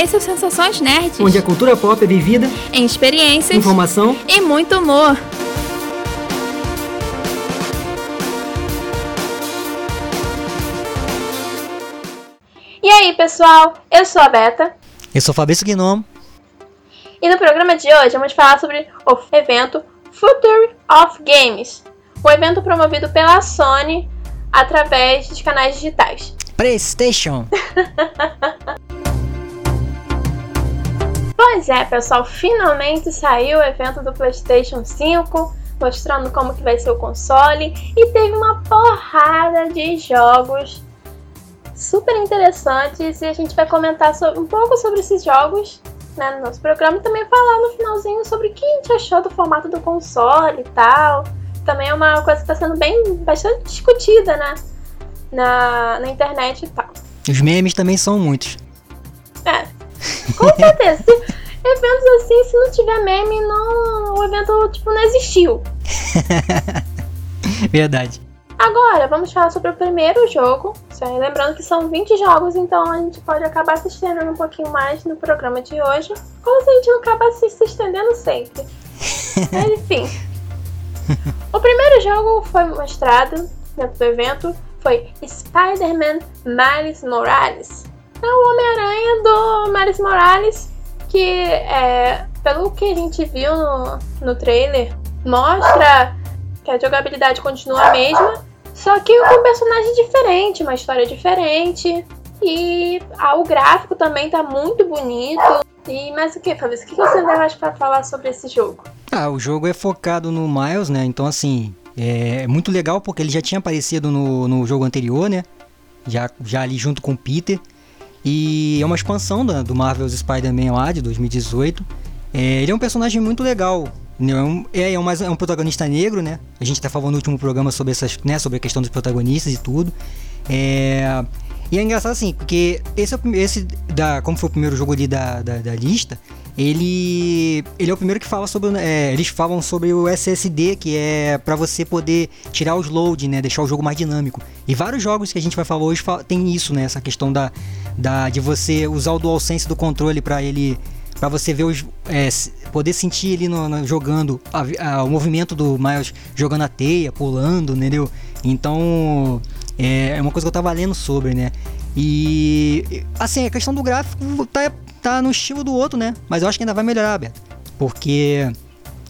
Esse é o Sensações Nerds. Onde a cultura pop é vivida em experiências, informação e muito humor. E aí, pessoal? Eu sou a Beta. Eu sou Fabrício Gnomo. E no programa de hoje vamos falar sobre o evento Future of Games, um evento promovido pela Sony através de canais digitais. PlayStation. Pois é, pessoal, finalmente saiu o evento do PlayStation 5, mostrando como que vai ser o console e teve uma porrada de jogos super interessantes e a gente vai comentar sobre, um pouco sobre esses jogos né, no nosso programa e também falar no finalzinho sobre o que a gente achou do formato do console e tal. Também é uma coisa que está sendo bem bastante discutida, né? Na, na internet e tal. Os memes também são muitos. É, com certeza. eventos assim, se não tiver meme, não, o evento tipo, não existiu. Verdade. Agora, vamos falar sobre o primeiro jogo. Lembrando que são 20 jogos, então a gente pode acabar se estendendo um pouquinho mais no programa de hoje. Como se a gente não acabasse se estendendo sempre. Mas enfim. O primeiro jogo foi mostrado dentro do evento foi Spider-Man Miles Morales. É o Homem-Aranha do Miles Morales, que é, pelo que a gente viu no, no trailer, mostra que a jogabilidade continua a mesma, só que com um personagem diferente, uma história diferente. E ah, o gráfico também tá muito bonito. E mais o que, Fabrício? O que você tem mais para falar sobre esse jogo? Ah, o jogo é focado no Miles, né? Então, assim, é muito legal porque ele já tinha aparecido no, no jogo anterior, né? Já, já ali junto com o Peter. E é uma expansão da, do Marvel's Spider-Man lá de 2018. É, ele é um personagem muito legal. Né? É um, é, é, um, é um protagonista negro, né? A gente até falou no último programa sobre, essas, né, sobre a questão dos protagonistas e tudo. É, e é engraçado assim, porque esse, é esse da, como foi o primeiro jogo ali da, da, da lista, ele, ele é o primeiro que fala sobre. É, eles falam sobre o SSD, que é para você poder tirar os load, né? Deixar o jogo mais dinâmico. E vários jogos que a gente vai falar hoje tem isso, né? Essa questão da, da de você usar o DualSense do controle para ele. para você ver os. É, poder sentir ele no, no, jogando a, a, o movimento do Miles jogando a teia, pulando, entendeu? Então. É, é uma coisa que eu tava lendo sobre, né? E. Assim, a questão do gráfico tá tá no estilo do outro, né? Mas eu acho que ainda vai melhorar, Beto. Porque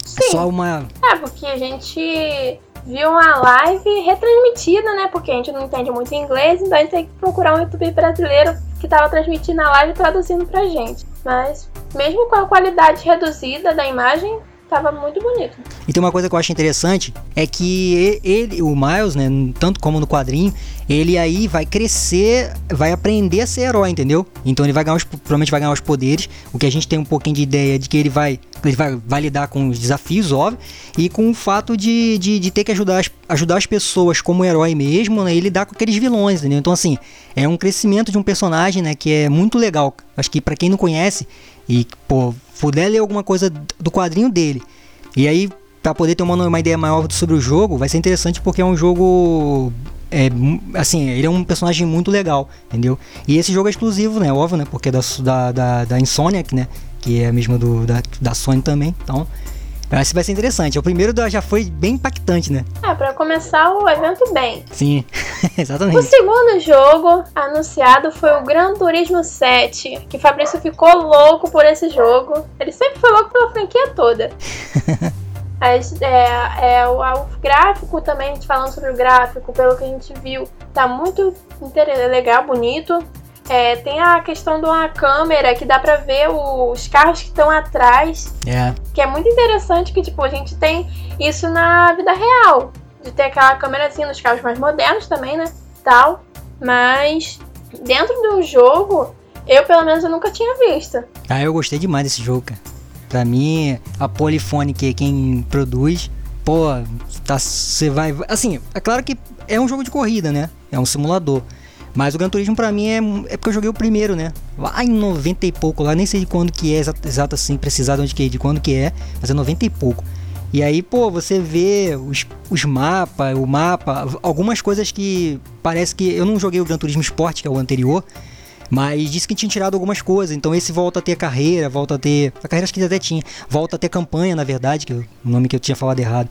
Sim. é só uma. É, porque a gente viu uma live retransmitida, né? Porque a gente não entende muito inglês, então a gente tem que procurar um youtuber brasileiro que tava transmitindo a live e traduzindo pra gente. Mas, mesmo com a qualidade reduzida da imagem, tava muito bonito. E tem uma coisa que eu acho interessante é que ele, o Miles, né, tanto como no quadrinho, ele aí vai crescer, vai aprender a ser herói, entendeu? Então ele vai ganhar os, provavelmente vai ganhar os poderes, o que a gente tem um pouquinho de ideia de que ele vai ele vai, vai lidar com os desafios, óbvio, e com o fato de, de, de ter que ajudar as, ajudar as pessoas como herói mesmo, né, e lidar com aqueles vilões, entendeu? Então assim, é um crescimento de um personagem, né, que é muito legal. Acho que para quem não conhece e, pô, puder ler alguma coisa do quadrinho dele. E aí, para poder ter uma, uma ideia maior sobre o jogo, vai ser interessante porque é um jogo é, assim, ele é um personagem muito legal, entendeu? E esse jogo é exclusivo, né? Óbvio, né? Porque é da, da, da Insomniac, né? Que é a mesma do, da, da Sony também. Então, esse vai ser interessante. O primeiro já foi bem impactante, né? É, pra começar o evento bem. Sim, exatamente. O segundo jogo anunciado foi o Gran Turismo 7, que Fabrício ficou louco por esse jogo. Ele sempre foi louco pela franquia toda. Mas, é, é, o, o, gráfico também, a gente falando sobre o gráfico, pelo que a gente viu, tá muito legal, bonito. É, tem a questão de uma câmera que dá pra ver os carros que estão atrás. É. Que é muito interessante que, tipo, a gente tem isso na vida real. De ter aquela câmera assim nos carros mais modernos também, né? Tal. Mas dentro do jogo, eu pelo menos eu nunca tinha visto. Ah, eu gostei demais desse jogo, cara. Pra mim, a Polyphony, que é quem produz, pô, tá, você vai. Assim, é claro que é um jogo de corrida, né? É um simulador. Mas o Gran Turismo pra mim é, é porque eu joguei o primeiro, né? Lá em 90 e pouco, lá nem sei de quando que é, exato, exato assim, precisar de onde que é, de quando que é, mas é 90 e pouco. E aí, pô, você vê os, os mapas, o mapa, algumas coisas que parece que. Eu não joguei o Gran Turismo Sport, que é o anterior, Mas disse que tinha tirado algumas coisas, então esse volta a ter carreira, volta a ter. A carreira acho que até tinha. Volta a ter campanha, na verdade, que é o nome que eu tinha falado errado.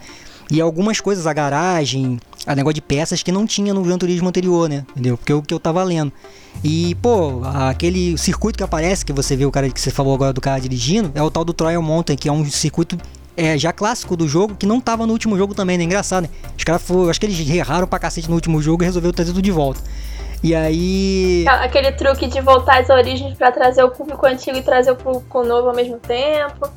E algumas coisas, a garagem, a negócio de peças que não tinha no Gran Turismo anterior, né? Entendeu? Porque é o que eu tava lendo. E, pô, aquele circuito que aparece, que você vê o cara que você falou agora do cara dirigindo, é o tal do Trial Mountain, que é um circuito é, já clássico do jogo, que não tava no último jogo também, né? Engraçado, né? Os caras acho que eles erraram pra cacete no último jogo e resolveram trazer tudo de volta. E aí. Aquele truque de voltar às origens para trazer o público antigo e trazer o público novo ao mesmo tempo.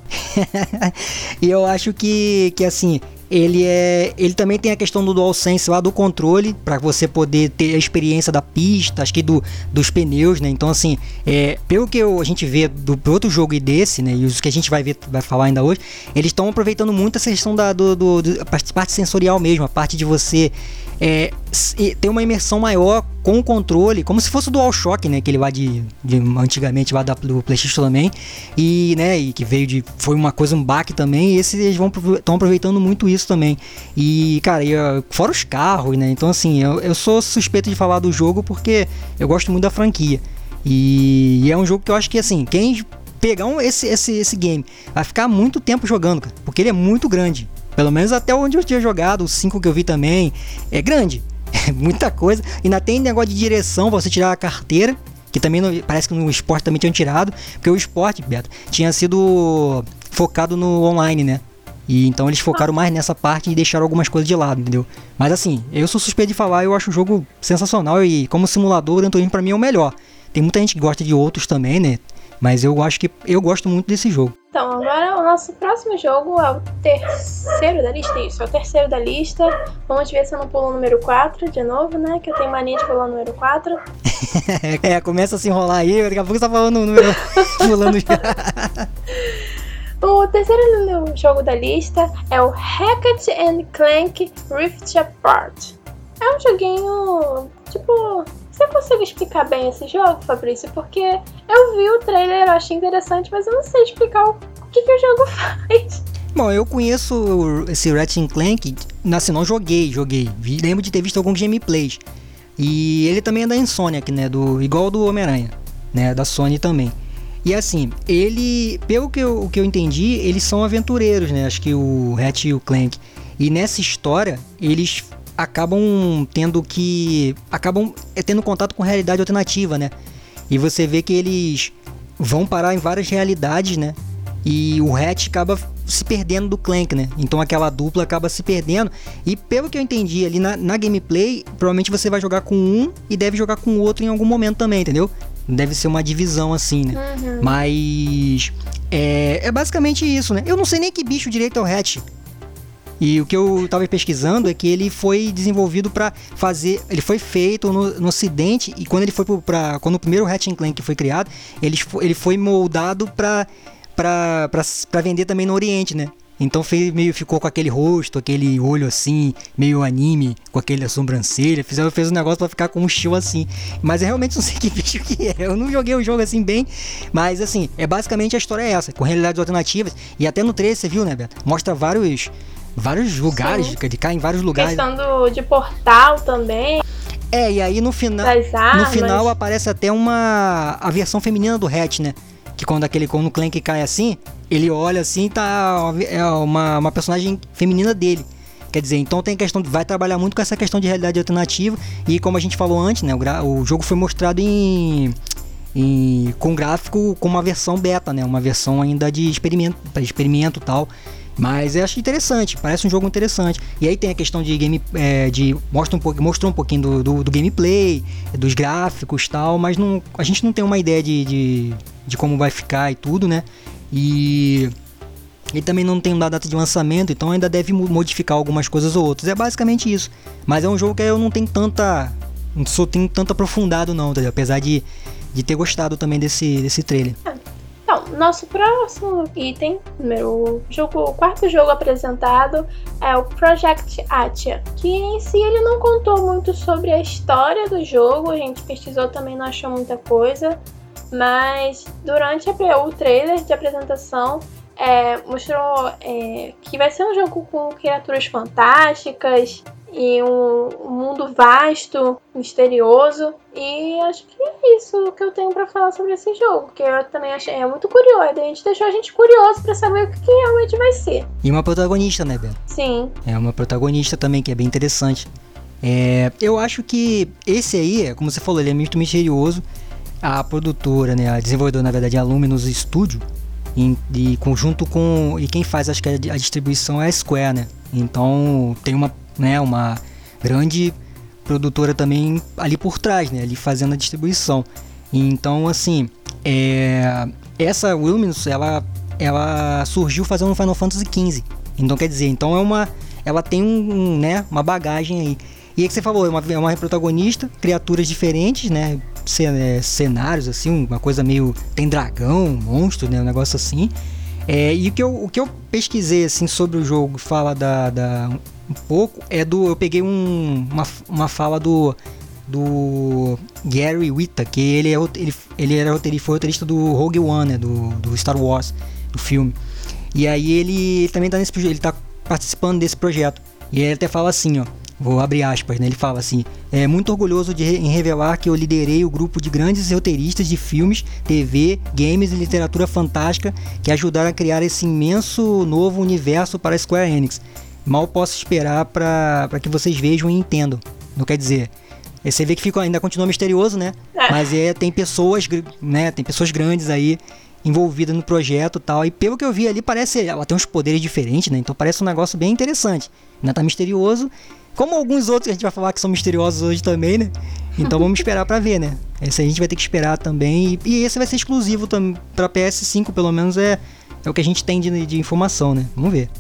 e eu acho que, que assim, ele é ele também tem a questão do DualSense lá do controle para você poder ter a experiência da pista acho que do, dos pneus né? Então assim é, pelo que eu, a gente vê do outro jogo e desse né? E os que a gente vai ver vai falar ainda hoje eles estão aproveitando muito essa questão da do, do, do, parte sensorial mesmo a parte de você é, ter uma imersão maior com o controle, como se fosse o DualShock, né, que ele vai de, de antigamente lá do PlayStation também, e né, e que veio de foi uma coisa um baque também, e esses eles vão estão aproveitando muito isso também. E cara, e, fora os carros, né? Então assim, eu, eu sou suspeito de falar do jogo porque eu gosto muito da franquia. E, e é um jogo que eu acho que assim, quem pegar um, esse, esse, esse game vai ficar muito tempo jogando, cara, porque ele é muito grande. Pelo menos até onde eu tinha jogado, os 5 que eu vi também. É grande. É muita coisa. Ainda tem negócio de direção, você tirar a carteira. Que também parece que no esporte também tinham tirado. Porque o esporte, Beto, tinha sido focado no online, né? E então eles focaram mais nessa parte e deixaram algumas coisas de lado, entendeu? Mas assim, eu sou suspeito de falar, eu acho o jogo sensacional e como simulador, o Gran Turismo pra mim é o melhor. Tem muita gente que gosta de outros também, né? Mas eu acho que eu gosto muito desse jogo. Então, agora o nosso próximo jogo é o terceiro da lista. Isso, é o terceiro da lista. Vamos ver se eu não pulo o número 4 de novo, né? Que eu tenho mania de pular o número 4. é, começa a se enrolar aí, daqui a pouco você tá falando o número. pulando já. O terceiro jogo da lista é o Hackett and Clank Rift Apart. É um joguinho, tipo, você consegue explicar bem esse jogo, Fabrício? Porque eu vi o trailer, eu achei interessante, mas eu não sei explicar o que, que o jogo faz. Bom, eu conheço esse Ratchet Clank, assim, não joguei, joguei. Lembro de ter visto alguns gameplays. E ele também é da Insomniac, né, do igual do Homem-Aranha, né, da Sony também. E assim, ele, pelo que eu, que eu entendi, eles são aventureiros, né? Acho que o Ratchet e o Clank. E nessa história, eles acabam tendo que. acabam é, tendo contato com realidade alternativa, né? E você vê que eles vão parar em várias realidades, né? E o Hatch acaba se perdendo do Clank, né? Então aquela dupla acaba se perdendo. E pelo que eu entendi ali na, na gameplay, provavelmente você vai jogar com um e deve jogar com o outro em algum momento também, entendeu? Deve ser uma divisão assim, né? Uhum. Mas. É, é basicamente isso, né? Eu não sei nem que bicho direito é o Hatch. E o que eu estava pesquisando é que ele foi desenvolvido para fazer, ele foi feito no, no Ocidente e quando ele foi para quando o primeiro Ratchet Clank foi criado, ele, ele foi moldado para para vender também no Oriente, né? Então fez, meio ficou com aquele rosto, aquele olho assim, meio anime, com aquele sobrancelha. Fizeram, fez um negócio para ficar com um estilo assim. Mas eu realmente não sei que bicho que é. Eu não joguei o jogo assim bem. Mas assim, é basicamente a história é essa, com realidades alternativas. E até no 3 você viu, né, Beto? Mostra vários vários lugares, Sim. de cair em vários lugares. Questão do, de portal também. É, e aí no final, no final aparece até uma a versão feminina do Hatch, né? Que quando aquele quando o Clank cai assim, ele olha assim, tá é uma, uma personagem feminina dele. Quer dizer, então tem questão vai trabalhar muito com essa questão de realidade alternativa e como a gente falou antes, né, o, o jogo foi mostrado em, em com gráfico com uma versão beta, né, uma versão ainda de experimento, experimento tal. Mas eu acho interessante, parece um jogo interessante. E aí tem a questão de game. É, de mostra um pouco, mostrou um pouquinho do, do, do gameplay, dos gráficos tal, mas não, a gente não tem uma ideia de, de, de como vai ficar e tudo, né? E ele também não tem uma data de lançamento, então ainda deve modificar algumas coisas ou outras. É basicamente isso. Mas é um jogo que eu não tenho tanta. Não sou tenho tanto aprofundado não, apesar de, de ter gostado também desse, desse trailer. Então, nosso próximo item, meu jogo, o quarto jogo apresentado é o Project Atia, que em si ele não contou muito sobre a história do jogo, a gente pesquisou também, não achou muita coisa, mas durante o trailer de apresentação é, mostrou é, que vai ser um jogo com criaturas fantásticas e um, um mundo vasto, misterioso. E acho que é isso que eu tenho para falar sobre esse jogo, que eu também achei é muito curioso. A gente deixou a gente curioso para saber o que, que realmente vai ser. E uma protagonista, né, Beto? Sim. É uma protagonista também, que é bem interessante. É, eu acho que esse aí, como você falou, ele é muito misterioso. A produtora, né, a desenvolvedora, na verdade, é a Luminous Studio, em, de conjunto com. E quem faz, acho que a, a distribuição é a Square, né? Então tem uma, né, uma grande produtora também ali por trás, né? Ali fazendo a distribuição. Então, assim, é, essa Luminous, ela, ela surgiu fazendo Final Fantasy XV. Então, quer dizer, então é uma, ela tem um, né, uma bagagem aí. E aí que você falou, é uma, é uma protagonista, criaturas diferentes, né? É, cenários, assim, uma coisa meio. Tem dragão, monstro, né? Um negócio assim. É, e o que, eu, o que eu pesquisei, assim, sobre o jogo, fala da, da um pouco, é do. Eu peguei um, uma, uma fala do. Do Gary Whitta, que ele, é, ele, ele era ele foi roteirista do Rogue One, né, do, do Star Wars, do filme. E aí ele, ele também tá nesse ele tá participando desse projeto. E ele até fala assim, ó. Vou abrir aspas, né? Ele fala assim: é muito orgulhoso de, em revelar que eu liderei o grupo de grandes roteiristas de filmes, TV, games e literatura fantástica que ajudaram a criar esse imenso novo universo para a Square Enix. Mal posso esperar para que vocês vejam e entendam. Não quer dizer. Você vê que fica, ainda continua misterioso, né? É. Mas é, tem pessoas, né? Tem pessoas grandes aí envolvidas no projeto e tal. E pelo que eu vi ali, parece. Ela tem uns poderes diferentes, né? Então parece um negócio bem interessante. Ainda tá misterioso como alguns outros que a gente vai falar que são misteriosos hoje também, né? Então vamos esperar para ver, né? Esse a gente vai ter que esperar também. E, esse vai ser exclusivo para PS5, pelo menos é, é o que a gente tem de, de informação, né? Vamos ver.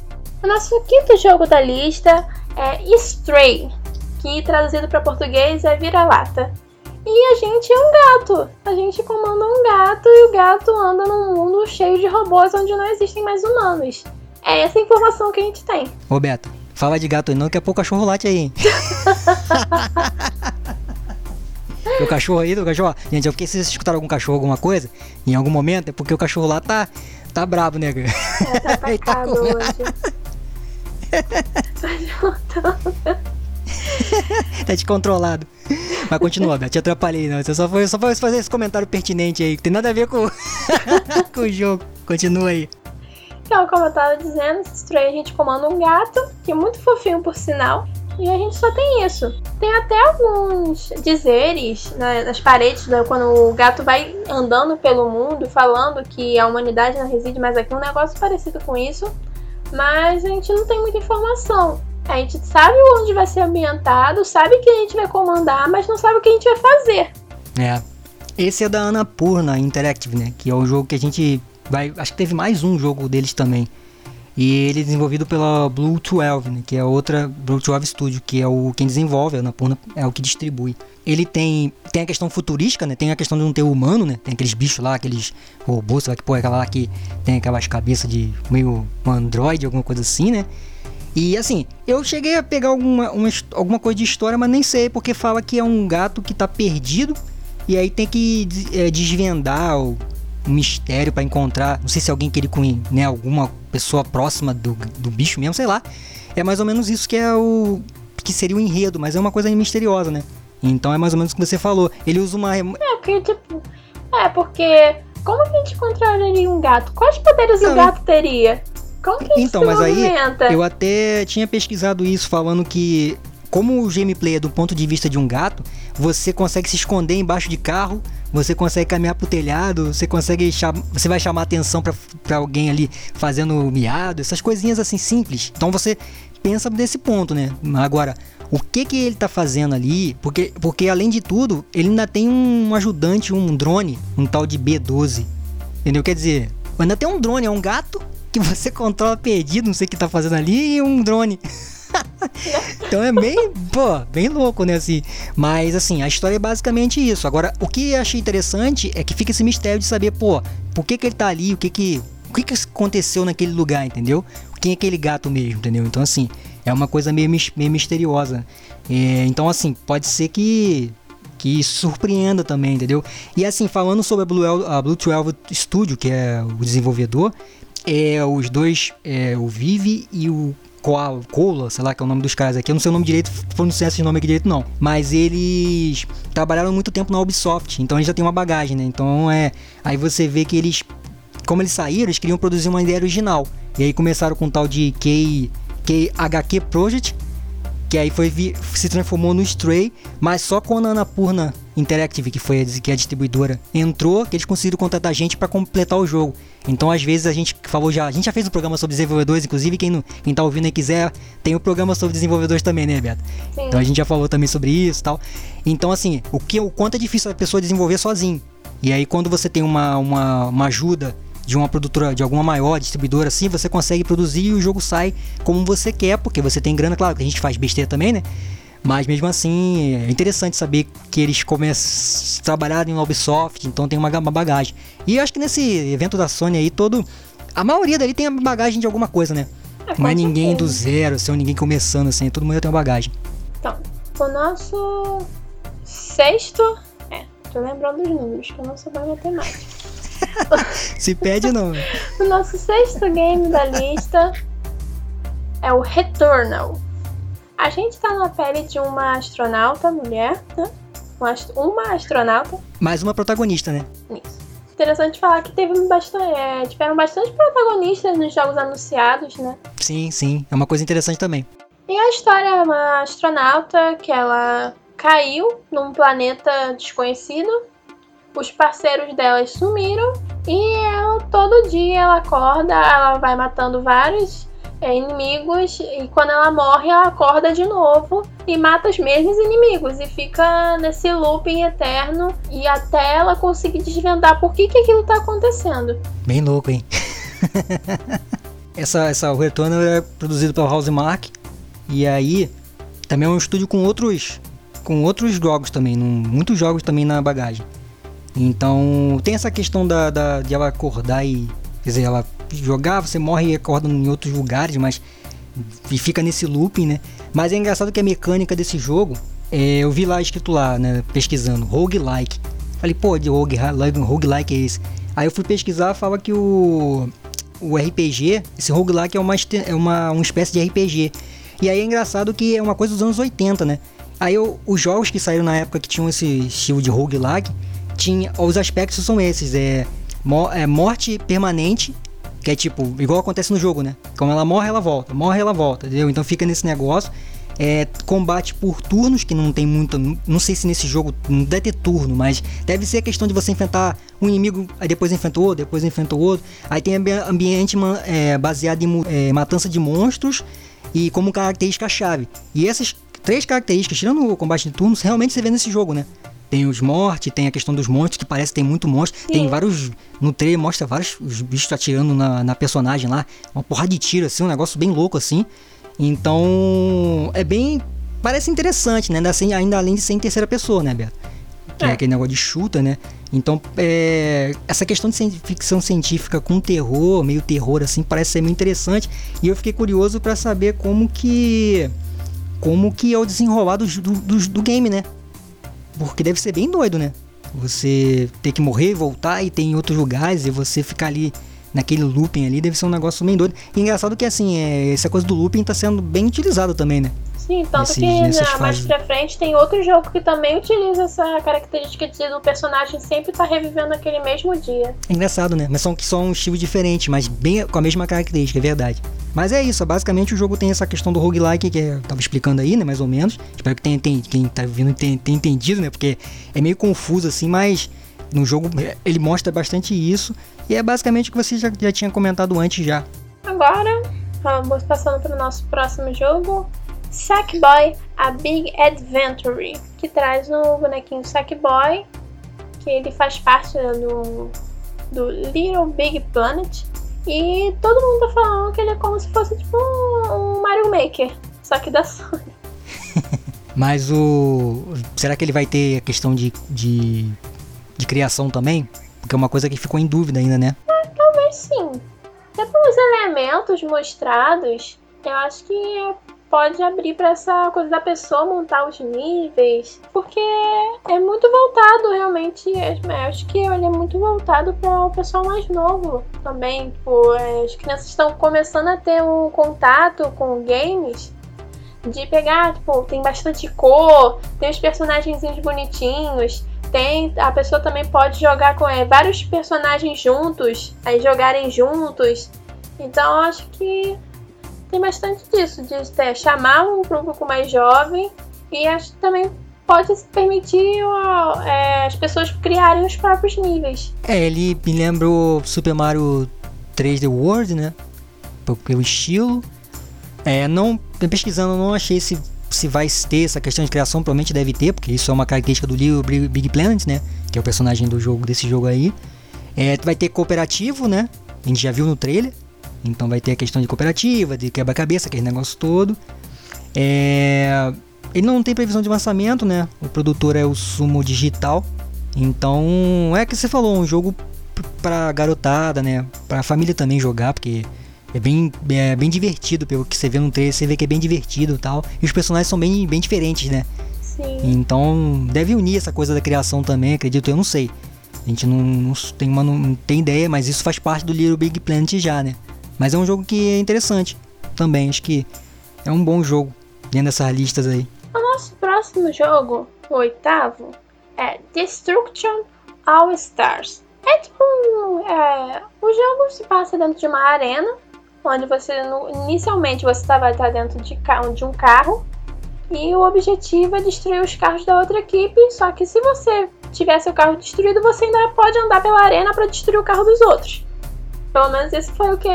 O nosso quinto jogo da lista é Stray, que traduzido para português é vira-lata. E a gente é um gato. A gente comanda um gato e o gato anda num mundo cheio de robôs onde não existem mais humanos. É essa informação que a gente tem. Roberto, Fala de gato aí não, daqui a pouco cachorro late aí, hein? o cachorro aí, do cachorro. Gente, eu fiquei se vocês escutaram algum cachorro, alguma coisa, em algum momento, é porque o cachorro lá tá, tá brabo, né, cara? É, tá tá hoje. tá descontrolado. Mas continua, Beto, te atrapalhei, não. Você só foi, só foi fazer esse comentário pertinente aí, que tem nada a ver com, com o jogo. Continua aí. Então, como eu tava dizendo, Stray a gente comanda um gato, que é muito fofinho por sinal. E a gente só tem isso. Tem até alguns dizeres né, nas paredes, né, quando o gato vai andando pelo mundo, falando que a humanidade não reside mais aqui, um negócio parecido com isso. Mas a gente não tem muita informação. A gente sabe onde vai ser ambientado, sabe que a gente vai comandar, mas não sabe o que a gente vai fazer. É. Esse é da Annapurna Interactive, né? Que é o jogo que a gente Vai, acho que teve mais um jogo deles também. E ele é desenvolvido pela Blue 12, né, que é outra Blue 12 Studio, que é o quem desenvolve, a Napurna é o que distribui. Ele tem tem a questão futurística, né? Tem a questão de não ter humano, né? Tem aqueles bichos lá, aqueles robôs, lá que pô, aquela lá que tem aquelas cabeças de meio um android, alguma coisa assim, né? E assim, eu cheguei a pegar alguma, uma, alguma coisa de história, mas nem sei, porque fala que é um gato que tá perdido e aí tem que é, desvendar o, um mistério para encontrar. Não sei se é alguém que ele conhece, né? Alguma pessoa próxima do, do bicho mesmo, sei lá. É mais ou menos isso que é o. que seria o enredo, mas é uma coisa misteriosa, né? Então é mais ou menos o que você falou. Ele usa uma. É, porque, tipo. É, porque. Como que a gente controlaria um gato? Quais poderes Não, o gato teria? Como que a gente Então, mas movimenta? aí. Eu até tinha pesquisado isso, falando que. Como o gameplay é do ponto de vista de um gato, você consegue se esconder embaixo de carro você consegue caminhar pro telhado, você consegue chamar, você vai chamar atenção para alguém ali fazendo miado, essas coisinhas assim simples. Então você pensa desse ponto, né? Agora, o que que ele tá fazendo ali? Porque, porque além de tudo, ele ainda tem um ajudante, um drone, um tal de B12. Entendeu? Quer dizer, ainda tem um drone, é um gato que você controla perdido, não sei o que tá fazendo ali, e um drone. então é bem, pô, bem louco, né, assim. Mas, assim, a história é basicamente isso. Agora, o que eu achei interessante é que fica esse mistério de saber, pô, por que que ele tá ali, o que que... O que, que aconteceu naquele lugar, entendeu? Quem é aquele gato mesmo, entendeu? Então, assim, é uma coisa meio, meio misteriosa. É, então, assim, pode ser que que surpreenda também, entendeu? E assim, falando sobre a Blue, a Blue 12 Studio, que é o desenvolvedor, é os dois, é, o Vive e o Koala, Koala, sei lá que é o nome dos caras aqui. Eu não sei o nome direito, pronunciar esse nome aqui direito não. Mas eles trabalharam muito tempo na Ubisoft, então eles já têm uma bagagem, né? Então é. Aí você vê que eles. Como eles saíram, eles queriam produzir uma ideia original. E aí começaram com um tal de K, KHQ Project, que aí foi se transformou no Stray, mas só quando a Annapurna Interactive, que foi a, que é a distribuidora, entrou, que eles conseguiram contratar gente para completar o jogo. Então, às vezes, a gente falou já. A gente já fez um programa sobre desenvolvedores, inclusive, quem, não, quem tá ouvindo e quiser, tem o um programa sobre desenvolvedores também, né, Beto? Sim. Então a gente já falou também sobre isso e tal. Então, assim, o, que, o quanto é difícil a pessoa desenvolver sozinho. E aí, quando você tem uma, uma, uma ajuda de uma produtora, de alguma maior distribuidora assim, você consegue produzir e o jogo sai como você quer, porque você tem grana, claro, que a gente faz besteira também, né? Mas mesmo assim, é interessante saber que eles começam a trabalhar em Ubisoft, então tem uma, bagagem. E eu acho que nesse evento da Sony aí, todo. A maioria dali tem a bagagem de alguma coisa, né? É, Não é ninguém do zero, assim, ninguém começando assim, todo mundo tem uma bagagem. Então, o nosso sexto. É, tô lembrando dos números, que eu não sou da matemática. Se pede não. o nosso sexto game da lista é o Returnal. A gente tá na pele de uma astronauta mulher, né? Uma astronauta. Mais uma protagonista, né? Isso. Interessante falar que teve bastante, é, tiveram bastante protagonistas nos jogos anunciados, né? Sim, sim. É uma coisa interessante também. E a história é uma astronauta que ela caiu num planeta desconhecido. Os parceiros dela sumiram e ela todo dia ela acorda, ela vai matando vários inimigos e quando ela morre ela acorda de novo e mata os mesmos inimigos e fica nesse looping eterno e até ela conseguir desvendar por que, que aquilo tá acontecendo. Bem louco, hein? essa, essa, Retorno é produzido pela House Mark e aí também é um estúdio com outros com outros jogos também, muitos jogos também na bagagem. Então tem essa questão da, da de ela acordar e quer dizer, ela jogar, você morre e acorda em outros lugares, mas e fica nesse looping, né? Mas é engraçado que a mecânica desse jogo, é, eu vi lá escrito lá, né, pesquisando, roguelike. Falei, pô, de rogue, roguelike é esse? Aí eu fui pesquisar, fala que o o RPG, esse roguelike é uma é uma, uma espécie de RPG. E aí é engraçado que é uma coisa dos anos 80, né? Aí eu, os jogos que saíram na época que tinham esse estilo de roguelike, tinha, os aspectos são esses, é, é morte permanente que é tipo, igual acontece no jogo, né? Como ela morre, ela volta. Morre, ela volta, entendeu? Então fica nesse negócio. É, combate por turnos, que não tem muito. Não sei se nesse jogo não deve ter turno, mas deve ser a questão de você enfrentar um inimigo, aí depois enfrenta outro, depois enfrenta outro. Aí tem ambiente é, baseado em é, matança de monstros e como característica-chave. E essas três características, tirando o combate de turnos, realmente você vê nesse jogo, né? Tem os mortes, tem a questão dos monstros, que parece que tem muito monstro. Tem vários. No trailer mostra vários os bichos atirando na, na personagem lá. Uma porrada de tiro, assim, um negócio bem louco assim. Então. É bem. Parece interessante, né? Ainda, assim, ainda além de ser em terceira pessoa, né, Beto? Que é, é aquele negócio de chuta, né? Então, é, essa questão de ficção científica com terror, meio terror, assim, parece ser meio interessante. E eu fiquei curioso para saber como que. Como que é o desenrolar do, do, do game, né? Porque deve ser bem doido, né? Você ter que morrer, voltar e ter em outros lugares e você ficar ali naquele looping ali, deve ser um negócio bem doido. E engraçado que assim, é, essa coisa do looping tá sendo bem utilizado também, né? Sim, tanto que na, mais pra frente tem outro jogo que também utiliza essa característica de o personagem sempre tá revivendo aquele mesmo dia. É engraçado, né? Mas são, são um estilo diferente, mas bem com a mesma característica, é verdade. Mas é isso, basicamente o jogo tem essa questão do roguelike que eu tava explicando aí, né, mais ou menos. Espero que tenha, tenha quem tá vindo tenha, tenha entendido, né, porque é meio confuso assim, mas no jogo ele mostra bastante isso. E é basicamente o que você já, já tinha comentado antes já. Agora, vamos passando para o nosso próximo jogo, Sackboy A Big Adventure, que traz o bonequinho Sackboy, que ele faz parte do, do Little Big Planet. E todo mundo tá falando que ele é como se fosse tipo um Mario Maker, só que da Sony. Mas o. Será que ele vai ter a questão de, de, de criação também? Porque é uma coisa que ficou em dúvida ainda, né? É, talvez sim. Até pelos elementos mostrados, eu acho que é pode abrir para essa coisa da pessoa montar os níveis, porque é muito voltado realmente, acho que ele é muito voltado para o pessoal mais novo também, tipo, as crianças estão começando a ter um contato com games de pegar, tipo, tem bastante cor, tem os personagens bonitinhos, tem a pessoa também pode jogar com é, vários personagens juntos, aí jogarem juntos. Então acho que tem bastante disso, de é, chamar um público mais jovem e acho que também pode permitir é, as pessoas criarem os próprios níveis. É, ele me lembra o Super Mario 3D World, né? Pelo estilo. É, não pesquisando, não achei se, se vai ter essa questão de criação, provavelmente deve ter, porque isso é uma característica do livro Big Planet, né? Que é o personagem do jogo desse jogo aí. É, vai ter cooperativo, né? A gente já viu no trailer. Então vai ter a questão de cooperativa, de quebra-cabeça, aquele negócio todo. É... Ele não tem previsão de lançamento, né? O produtor é o Sumo Digital. Então, é que você falou, um jogo pra garotada, né? Pra família também jogar, porque é bem, é bem divertido, pelo que você vê no trailer, você vê que é bem divertido e tal. E os personagens são bem, bem diferentes, né? Sim. Então, deve unir essa coisa da criação também, acredito, eu não sei. A gente não, não tem, uma, não tem ideia, mas isso faz parte do Little Big Planet já, né? Mas é um jogo que é interessante também. Acho que é um bom jogo dentro dessas listas aí. O nosso próximo jogo, o oitavo, é Destruction All Stars. É tipo um, é, o jogo se passa dentro de uma arena, onde você inicialmente você tá, vai estar dentro de, de um carro e o objetivo é destruir os carros da outra equipe. Só que se você tiver seu carro destruído, você ainda pode andar pela arena para destruir o carro dos outros. Pelo menos esse foi o que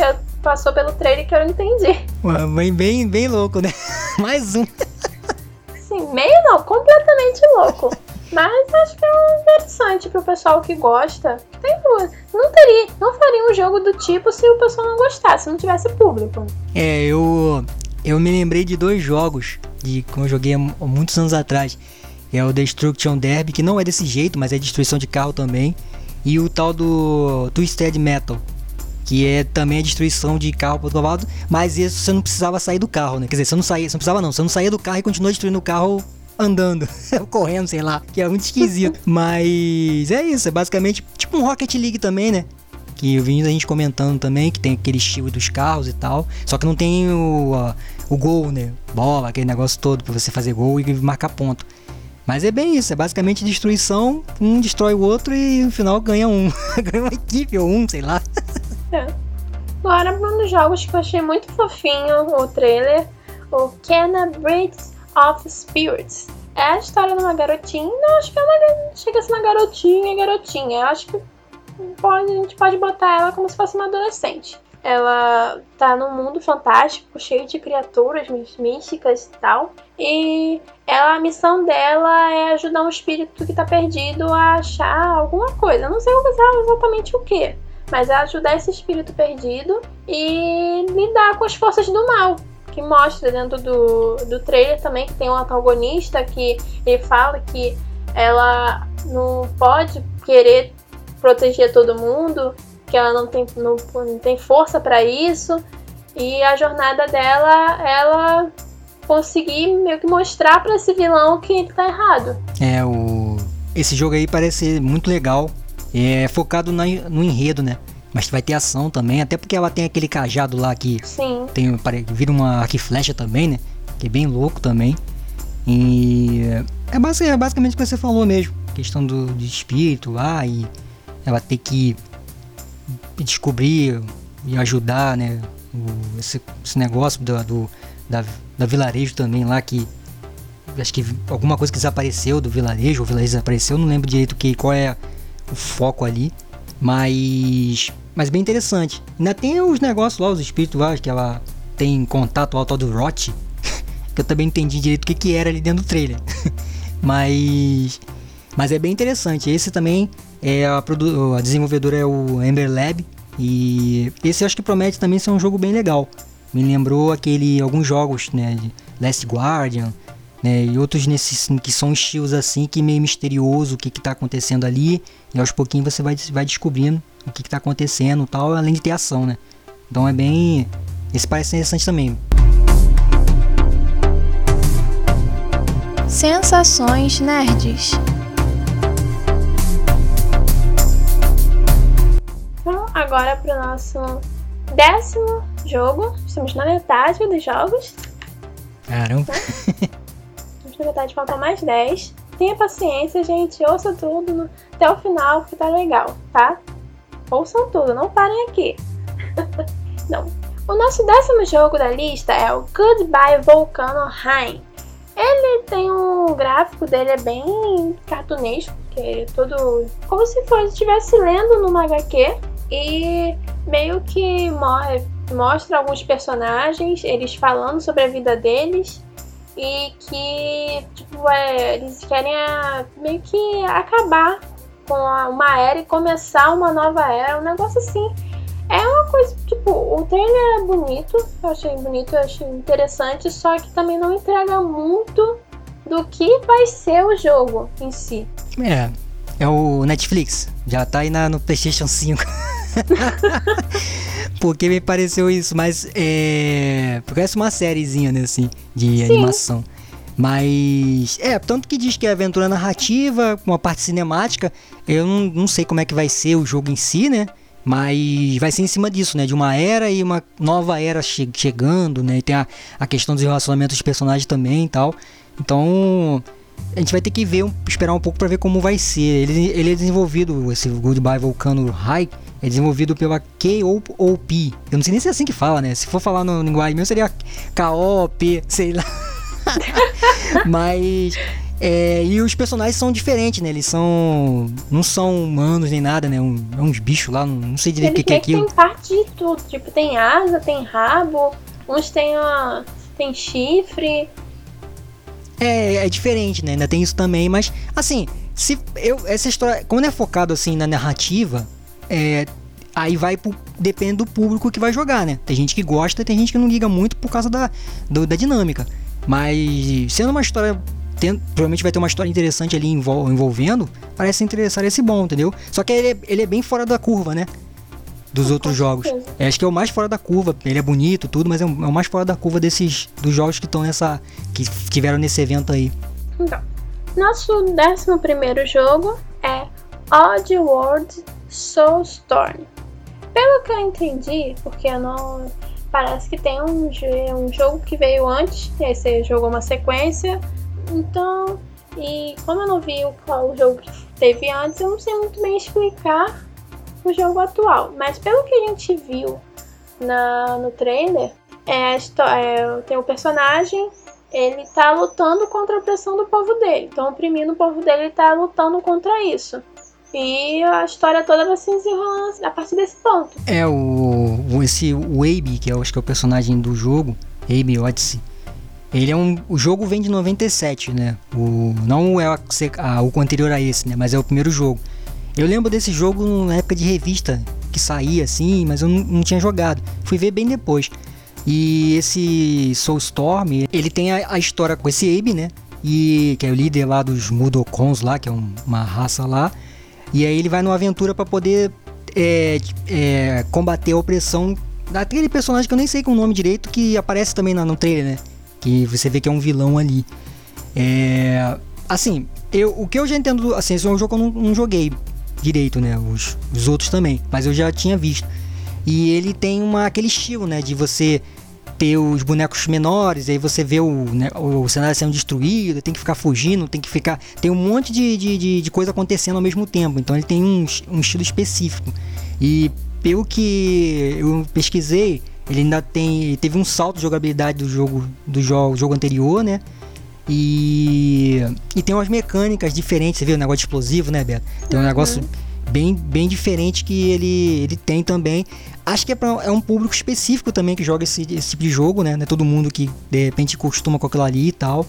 passou pelo trailer que eu não entendi. Ué, bem, bem louco, né? Mais um. Sim, meio não, completamente louco. Mas acho que é interessante pro pessoal que gosta. Tem, não teria, não faria um jogo do tipo se o pessoal não gostasse, se não tivesse público. É, eu eu me lembrei de dois jogos de como eu joguei há muitos anos atrás. É o Destruction Derby, que não é desse jeito, mas é destruição de carro também. E o tal do Twisted Metal, que é também a destruição de carro por outro lado, mas isso você não precisava sair do carro, né? Quer dizer, você não saía, você não precisava não, você não saía do carro e continuou destruindo o carro andando, correndo, sei lá, que é muito esquisito. mas é isso, é basicamente tipo um Rocket League também, né? Que eu vi a gente comentando também, que tem aquele estilo dos carros e tal, só que não tem o, o gol, né? Bola, aquele negócio todo pra você fazer gol e marcar ponto. Mas é bem isso, é basicamente destruição, um destrói o outro e no final ganha um. ganha uma equipe ou um, sei lá. É. Agora, um dos jogos que eu achei muito fofinho o trailer, o Kenna Bridge of Spirits. É a história de uma garotinha, não, acho que uma, chega a ser uma garotinha, garotinha. Eu acho que pode, a gente pode botar ela como se fosse uma adolescente. Ela tá num mundo fantástico, cheio de criaturas místicas e tal. E ela, a missão dela é ajudar um espírito que tá perdido a achar alguma coisa. Eu não sei exatamente o que mas é ajudar esse espírito perdido e lidar com as forças do mal. Que mostra dentro do, do trailer também que tem um antagonista que ele fala que ela não pode querer proteger todo mundo, que ela não tem, não, não tem força para isso. E a jornada dela, ela conseguir meio que mostrar para esse vilão que ele tá errado. É, o esse jogo aí parece muito legal é focado na, no enredo, né? Mas vai ter ação também, até porque ela tem aquele cajado lá que Sim. tem vira uma arco flecha também, né? Que é bem louco também. E é, é basicamente o que você falou mesmo, questão do, do espírito lá e ela ter que descobrir e ajudar, né? O, esse, esse, negócio do, do da, da vilarejo também lá que acho que alguma coisa que desapareceu do vilarejo, o vilarejo desapareceu, não lembro direito que qual é o foco ali. Mas. Mas bem interessante. Ainda tem os negócios lá, os espíritos lá, que ela tem contato ao tal do Rot. que eu também entendi direito o que, que era ali dentro do trailer. mas. Mas é bem interessante. Esse também é a, a desenvolvedora é o Ember Lab. E esse acho que promete também ser um jogo bem legal. Me lembrou aquele alguns jogos, né, de Last Guardian, né? E outros nesses que são estilos assim, que meio misterioso o que está acontecendo ali. E aos pouquinhos você vai, vai descobrindo o que está acontecendo tal, além de ter ação, né? Então é bem. Esse parece interessante também. Sensações Nerds. Então, agora para o nosso décimo jogo. Estamos na metade dos jogos. Caramba. Na metade, faltam mais 10. Tenha paciência, gente. Ouça tudo no- até o final, que tá legal, tá? Ouçam tudo, não parem aqui. não. O nosso décimo jogo da lista é o Goodbye Volcano High. Ele tem um gráfico dele é bem cartunesco, que é todo como se fosse estivesse lendo numa HQ e meio que mo- mostra alguns personagens, eles falando sobre a vida deles e que tipo é, eles querem a- meio que acabar com a- uma era e começar uma nova era, um negócio assim. É uma coisa, tipo, o trailer é bonito, eu achei bonito, eu achei interessante, só que também não entrega muito do que vai ser o jogo em si. É, é o Netflix. Já tá aí na, no PlayStation 5. Porque me pareceu isso, mas é. Parece uma sériezinha, né, assim, de Sim. animação. Mas. É, tanto que diz que é aventura narrativa, uma parte cinemática. Eu não, não sei como é que vai ser o jogo em si, né? Mas vai ser em cima disso, né? De uma era e uma nova era che- chegando, né? E tem a, a questão dos relacionamentos dos personagens também e tal. Então, a gente vai ter que ver, esperar um pouco para ver como vai ser. Ele, ele é desenvolvido, esse Goodbye Volcano High, é desenvolvido pela KOP. Eu não sei nem se é assim que fala, né? Se for falar no linguagem mesmo, seria KOP, sei lá. Mas. é, e os personagens são diferentes, né? Eles são. Não são humanos nem nada, né? Um, é uns bichos lá, não, não sei direito o que, que é aquilo. tem parte de tudo, tipo, tem asa, tem rabo, uns tem, ó, tem chifre. É, é diferente, né? Ainda tem isso também, mas assim, se eu essa história, quando é focado assim na narrativa, é aí vai pro, depende do público que vai jogar, né? Tem gente que gosta, tem gente que não liga muito por causa da do- da dinâmica. Mas sendo uma história tem- provavelmente vai ter uma história interessante ali envol- envolvendo, parece interessar esse bom, entendeu? Só que ele é, ele é bem fora da curva, né? Dos outros jogos. É, acho que é o mais fora da curva. Ele é bonito, tudo, mas é o, é o mais fora da curva desses dos jogos que estão nessa que tiveram nesse evento aí. Então, nosso décimo primeiro jogo é Odd World Soulstorm. Pelo que eu entendi, porque eu não parece que tem um, um jogo que veio antes, esse jogo é uma sequência, então e como eu não vi o, qual o jogo que teve antes, eu não sei muito bem explicar o jogo atual. Mas pelo que a gente viu na, no trailer, é é, tem o personagem ele tá lutando contra a opressão do povo dele. Então, oprimindo o povo dele, ele tá lutando contra isso. E a história toda vai se desenrolando a partir desse ponto. É o, o- esse o Abe, que eu acho que é o personagem do jogo, Abe Odyssey. Ele é um, o jogo vem de 97, né? O não é a, a- o anterior a esse, né? Mas é o primeiro jogo. Eu lembro desse jogo na época de revista que saía assim, mas eu não, não tinha jogado. Fui ver bem depois. E esse Soulstorm, ele tem a, a história com esse Abe, né? E que é o líder lá dos Mudokons lá, que é um- uma raça lá. E aí ele vai numa aventura para poder é, é, combater a opressão daquele personagem que eu nem sei com o nome direito, que aparece também na- no trailer, né? Que você vê que é um vilão ali. É, assim, eu, o que eu já entendo, assim, esse é um jogo que eu não, não joguei direito, né? Os, os outros também, mas eu já tinha visto. E ele tem uma, aquele estilo, né? De você ter os bonecos menores, aí você vê o, né, o cenário sendo destruído, tem que ficar fugindo, tem que ficar. Tem um monte de, de, de, de coisa acontecendo ao mesmo tempo. Então ele tem um, um estilo específico. E pelo que eu pesquisei, ele ainda tem. Teve um salto de jogabilidade do jogo do jogo, jogo anterior, né? E, e tem umas mecânicas diferentes, você viu o negócio de explosivo, né, Beto? Tem um negócio bem, bem diferente que ele, ele tem também. Acho que é, pra, é um público específico também que joga esse, esse tipo de jogo, né? Não é todo mundo que de repente costuma com aquilo ali e tal.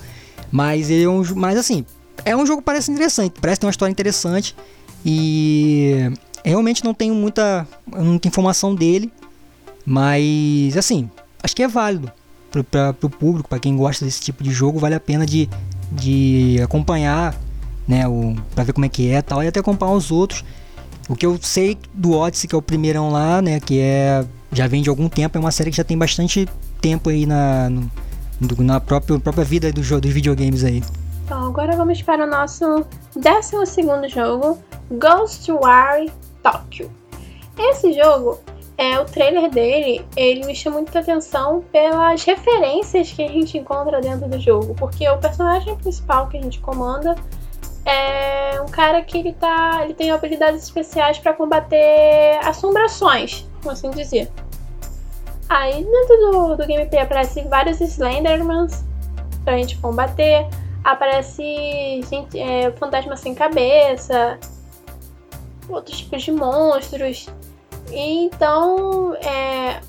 Mas ele é um. Mas assim, é um jogo que parece interessante, parece ter uma história interessante. E realmente não tenho muita, muita informação dele. Mas assim, acho que é válido para o público, para quem gosta desse tipo de jogo, vale a pena de, de acompanhar, né, para ver como é que é, tal, e até acompanhar os outros. O que eu sei do Odyssey, que é o primeirão lá, né, que é já vem de algum tempo, é uma série que já tem bastante tempo aí na no- na própria, própria vida do, jo- dos videogames aí. Então agora vamos para o nosso 12 jogo, Ghostwire Tokyo. Esse jogo, é, o trailer dele, ele me chama muita atenção pelas referências que a gente encontra dentro do jogo, porque o personagem principal que a gente comanda é um cara que ele tá, ele tem habilidades especiais para combater assombrações, por assim dizer. Aí dentro do, do gameplay aparecem vários Slendermans pra gente combater, aparece gente, é, fantasma sem cabeça, outros tipos de monstros. Então, é,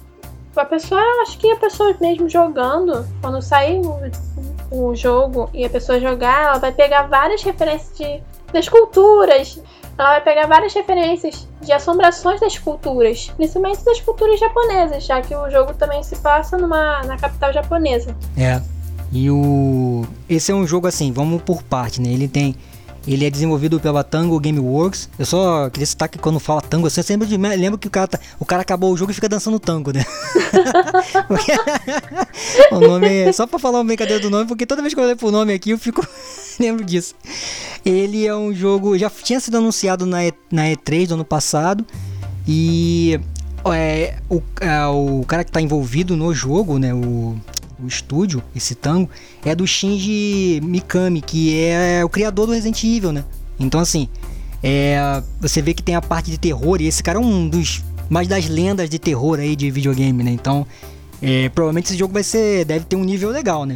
a pessoa, acho que a pessoa mesmo jogando, quando sair o, o jogo e a pessoa jogar, ela vai pegar várias referências de, das culturas, ela vai pegar várias referências de assombrações das culturas, principalmente das culturas japonesas, já que o jogo também se passa numa, na capital japonesa. É. E o. Esse é um jogo assim, vamos por parte, né? Ele tem ele é desenvolvido pela Tango Gameworks. Eu só queria citar que quando fala tango, você sempre lembra que o cara, tá, o cara acabou o jogo e fica dançando tango, né? o nome é só pra falar uma brincadeira do nome, porque toda vez que eu olho pro nome aqui eu fico lembro disso. Ele é um jogo, já tinha sido anunciado na, e, na E3 do ano passado e é, o, é, o cara que está envolvido no jogo, né, o o estúdio, esse tango, é do Shinji Mikami, que é o criador do Resident Evil, né? Então, assim, é, você vê que tem a parte de terror, e esse cara é um dos mais das lendas de terror aí de videogame, né? Então, é, provavelmente esse jogo vai ser, deve ter um nível legal, né?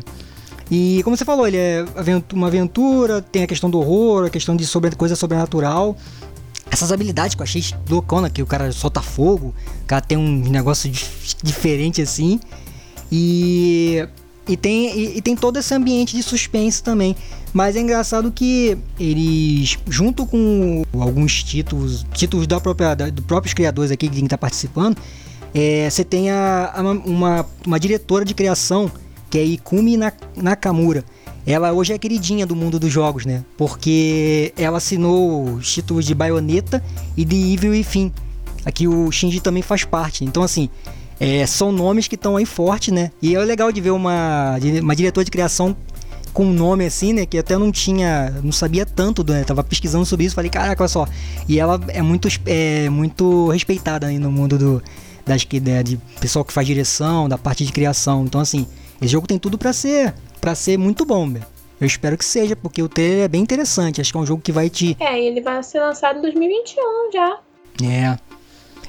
E como você falou, ele é uma aventura, tem a questão do horror, a questão de sobre, coisa sobrenatural. Essas habilidades que eu achei loucona, que o cara solta fogo, o cara tem um negócio diferente assim. E, e, tem, e, e, tem todo esse ambiente de suspense também. Mas é engraçado que eles, junto com alguns títulos, títulos da própria, da, dos próprios criadores aqui que está participando, é, você tem a, a, uma, uma diretora de criação que é Ikumi Nakamura. Ela hoje é queridinha do mundo dos jogos, né? Porque ela assinou os títulos de Bayonetta e de Evil e Fim. Aqui o Shinji também faz parte. Então, assim, é, são nomes que estão aí forte, né? E é legal de ver uma, uma diretora de criação com um nome assim, né? Que até não tinha, não sabia tanto, né? Tava pesquisando sobre isso, falei, caraca, olha só. E ela é muito, é, muito respeitada aí no mundo do, das, né, de pessoal que faz direção, da parte de criação. Então, assim, esse jogo tem tudo para ser, para ser muito bom, velho. Eu espero que seja, porque o trailer é bem interessante. Acho que é um jogo que vai te. É, ele vai ser lançado em 2021 já. É.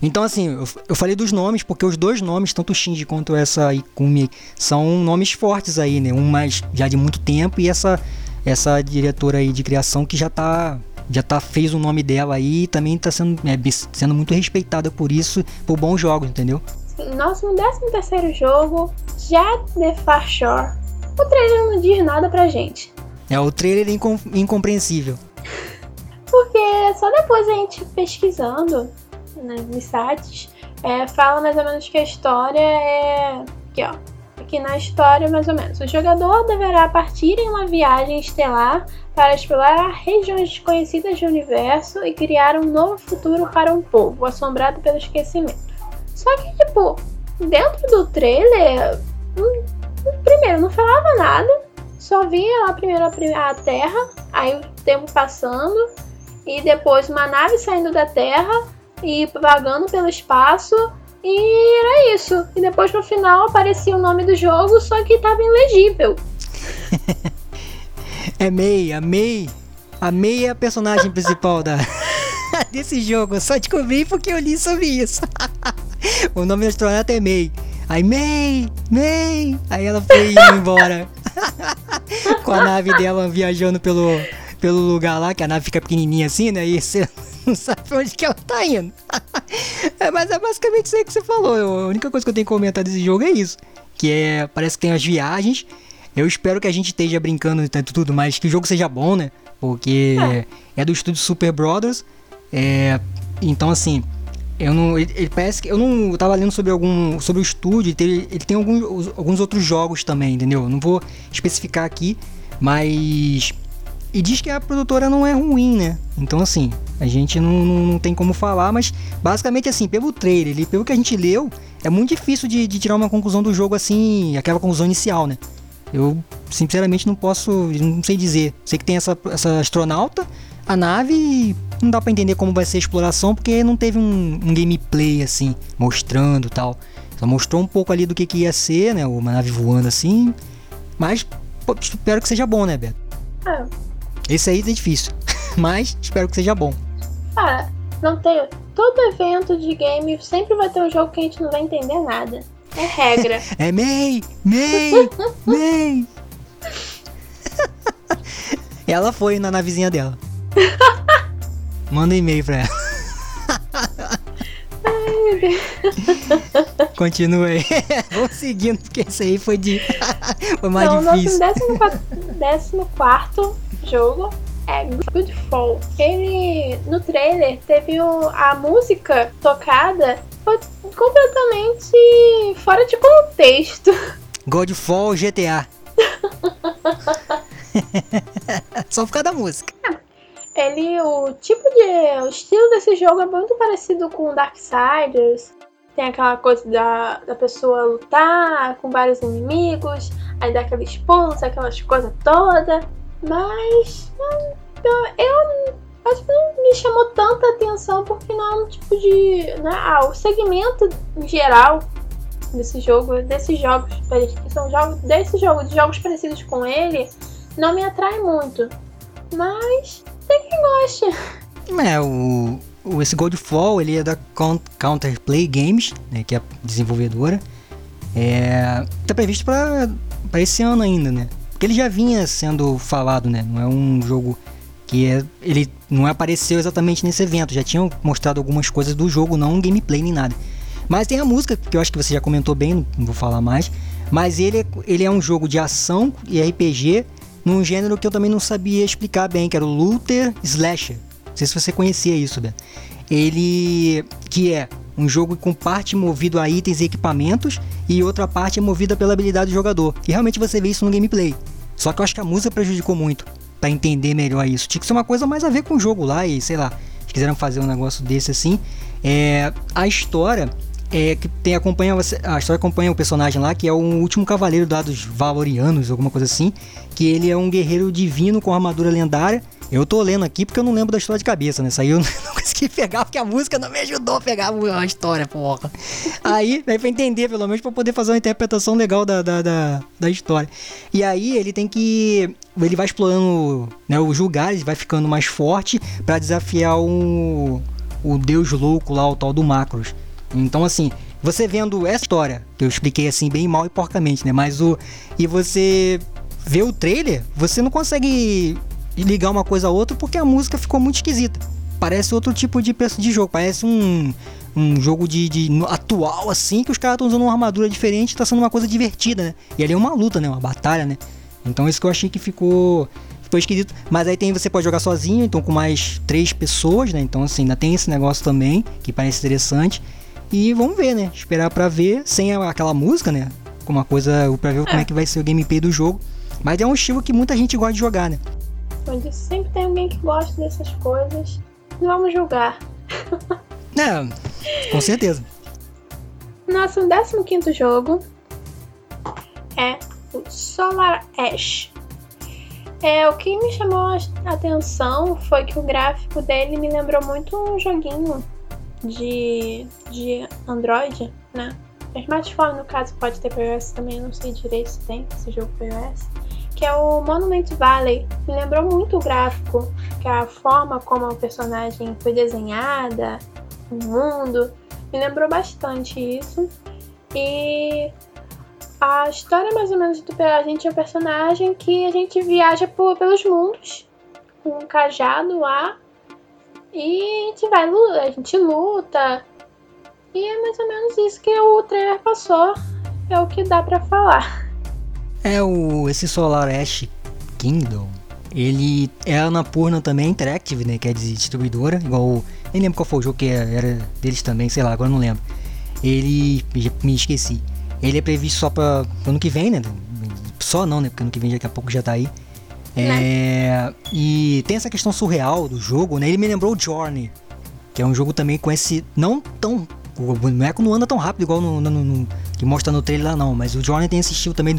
Então, assim, eu, eu falei dos nomes, porque os dois nomes, tanto o Shinji quanto essa Ikumi, são nomes fortes aí, né? Um mais já de muito tempo e essa, essa diretora aí de criação que já tá já tá fez o nome dela aí e também tá sendo, é, sendo muito respeitada por isso, por bons jogos, entendeu? Nosso 13 terceiro jogo, já The Far Shore. O trailer não diz nada pra gente. É, o trailer é incom incompreensível. Porque só depois a gente pesquisando, né, nos sites, é, fala mais ou menos que a história é. Aqui, ó. Aqui na história, mais ou menos. O jogador deverá partir em uma viagem estelar para explorar regiões desconhecidas do universo e criar um novo futuro para um povo assombrado pelo esquecimento. Só que, tipo, dentro do trailer, hum, primeiro, não falava nada, só via lá primeiro a Terra, aí o tempo passando, e depois uma nave saindo da Terra e vagando pelo espaço. E era isso. E depois no final aparecia o nome do jogo, só que tava ilegível. é May, a May. A May é a personagem principal da, desse jogo. Eu só descobri porque eu li sobre isso. o nome da astronauta é May. Aí, May, May. Aí ela foi indo embora. Com a nave dela viajando pelo, pelo lugar lá, que a nave fica pequenininha assim, né? E você não sabe onde que ela tá indo. é, mas é basicamente isso aí que você falou. A única coisa que eu tenho que comentar desse jogo é isso. Que é. Parece que tem as viagens. Eu espero que a gente esteja brincando e tudo, mas que o jogo seja bom, né? Porque é, é do estúdio Super Brothers. É, então assim. Eu não, ele, ele, parece que eu não eu tava lendo sobre algum sobre o estúdio, ele, ele tem alguns, alguns outros jogos também, entendeu? Não vou especificar aqui, mas e diz que a produtora não é ruim, né? Então, assim, a gente não, não, não tem como falar, mas basicamente, assim, pelo trailer e pelo que a gente leu, é muito difícil de, de, tirar uma conclusão do jogo assim, aquela conclusão inicial, né? Eu, sinceramente, não posso, não sei dizer. Sei que tem essa, essa astronauta, a nave não dá para entender como vai ser a exploração porque não teve um, um gameplay assim, mostrando tal. Só mostrou um pouco ali do que, que ia ser, né? Uma nave voando assim. Mas pô, espero que seja bom, né, Beto? É. Esse aí é difícil. Mas espero que seja bom. Ah, não tem. Todo evento de game sempre vai ter um jogo que a gente não vai entender nada. É regra. é May! May! May! ela foi na navezinha dela. Manda um e-mail pra ela. Continua aí. Vamos seguindo, porque esse aí foi de. foi mais então, difícil. Nosso 14 jogo é Goodfall. Ele, no trailer, teve o, a música tocada foi completamente fora de contexto. Godfall GTA. Só por causa da música. Ele, o tipo de. O estilo desse jogo é muito parecido com Darksiders. Tem aquela coisa da, da pessoa lutar com vários inimigos, aí dá aqueles pulos, aquelas coisas todas. Mas eu, acho que não me chamou tanta atenção porque não é um tipo de. Né, ah, o segmento geral desse jogo, desses jogos, que são jogos, desse jogo, de jogos parecidos com ele, não me atrai muito. Mas tem quem goste. É, o, o, esse Godfall, ele é da Counterplay Games, né, que é a desenvolvedora. É, tá previsto para esse ano ainda, né? Porque ele já vinha sendo falado, né? Não é um jogo que é, ele não apareceu exatamente nesse evento. Já tinham mostrado algumas coisas do jogo, não um gameplay nem nada. Mas tem a música, que eu acho que você já comentou bem, não vou falar mais. Mas ele é, ele é um jogo de ação e RPG num gênero que eu também não sabia explicar bem, que era o Looter Slasher. Não sei se você conhecia isso, Ben. Ele que é um jogo com parte movido a itens e equipamentos e outra parte é movida pela habilidade do jogador. E realmente você vê isso no gameplay. Só que eu acho que a música prejudicou muito para entender melhor isso. Tinha que ser uma coisa mais a ver com o jogo lá e sei lá, se quiseram fazer um negócio desse assim. É, a história é que tem acompanha a história acompanha o personagem lá que é o último cavaleiro lá dos Valorianos, alguma coisa assim, que ele é um guerreiro divino com armadura lendária. Eu tô lendo aqui porque eu não lembro da história de cabeça, né? Isso aí eu não consegui pegar porque a música não me ajudou a pegar a história, porra. Aí, daí pra entender, pelo menos, pra poder fazer uma interpretação legal da, da, da, da história. E aí ele tem que. Ele vai explorando né, os lugares, vai ficando mais forte para desafiar o, o deus louco lá, o tal do Macros. Então, assim, você vendo essa história, que eu expliquei assim bem mal e porcamente, né? Mas o. E você vê o trailer, você não consegue ligar uma coisa a outra porque a música ficou muito esquisita. Parece outro tipo de, de jogo, parece um, um jogo de, de atual assim, que os caras estão usando uma armadura diferente, tá sendo uma coisa divertida, né? E ali é uma luta, né? Uma batalha, né? Então isso que eu achei que ficou ficou esquisito. Mas aí tem você pode jogar sozinho, então com mais três pessoas, né? Então assim, ainda tem esse negócio também que parece interessante. E vamos ver, né? Esperar para ver sem aquela música, né? Uma coisa para ver é. como é que vai ser o gameplay do jogo. Mas é um estilo que muita gente gosta de jogar, né? Onde sempre tem alguém que gosta dessas coisas. Vamos julgar. é, com certeza. Nosso 15 jogo é o Solar Ash. É, o que me chamou a atenção foi que o gráfico dele me lembrou muito um joguinho de, de Android, né? Smartphone, no caso, pode ter para iOS também, não sei direito se tem esse jogo para iOS. Que é o Monument Valley. Me lembrou muito o gráfico, que é a forma como a personagem foi desenhada, o mundo. Me lembrou bastante isso. E a história, mais ou menos, do a gente é um personagem que a gente viaja por, pelos mundos com um cajado lá e a gente vai, a gente luta. E é mais ou menos isso que o trailer passou. É o que dá para falar. É o esse Solar Ash Kingdom. Ele é a Anapurna também Interactive, né? Que é distribuidora. Igual. Nem lembro qual foi o jogo que era deles também, sei lá, agora não lembro. Ele. Me esqueci. Ele é previsto só para ano que vem, né? Só não, né? Porque ano que vem daqui a pouco já tá aí. É, né? E tem essa questão surreal do jogo, né? Ele me lembrou o Journey, que é um jogo também com esse não tão O boneco não anda tão rápido igual no, no, no que mostra no trailer lá, não. Mas o Jordan tem esse estilo também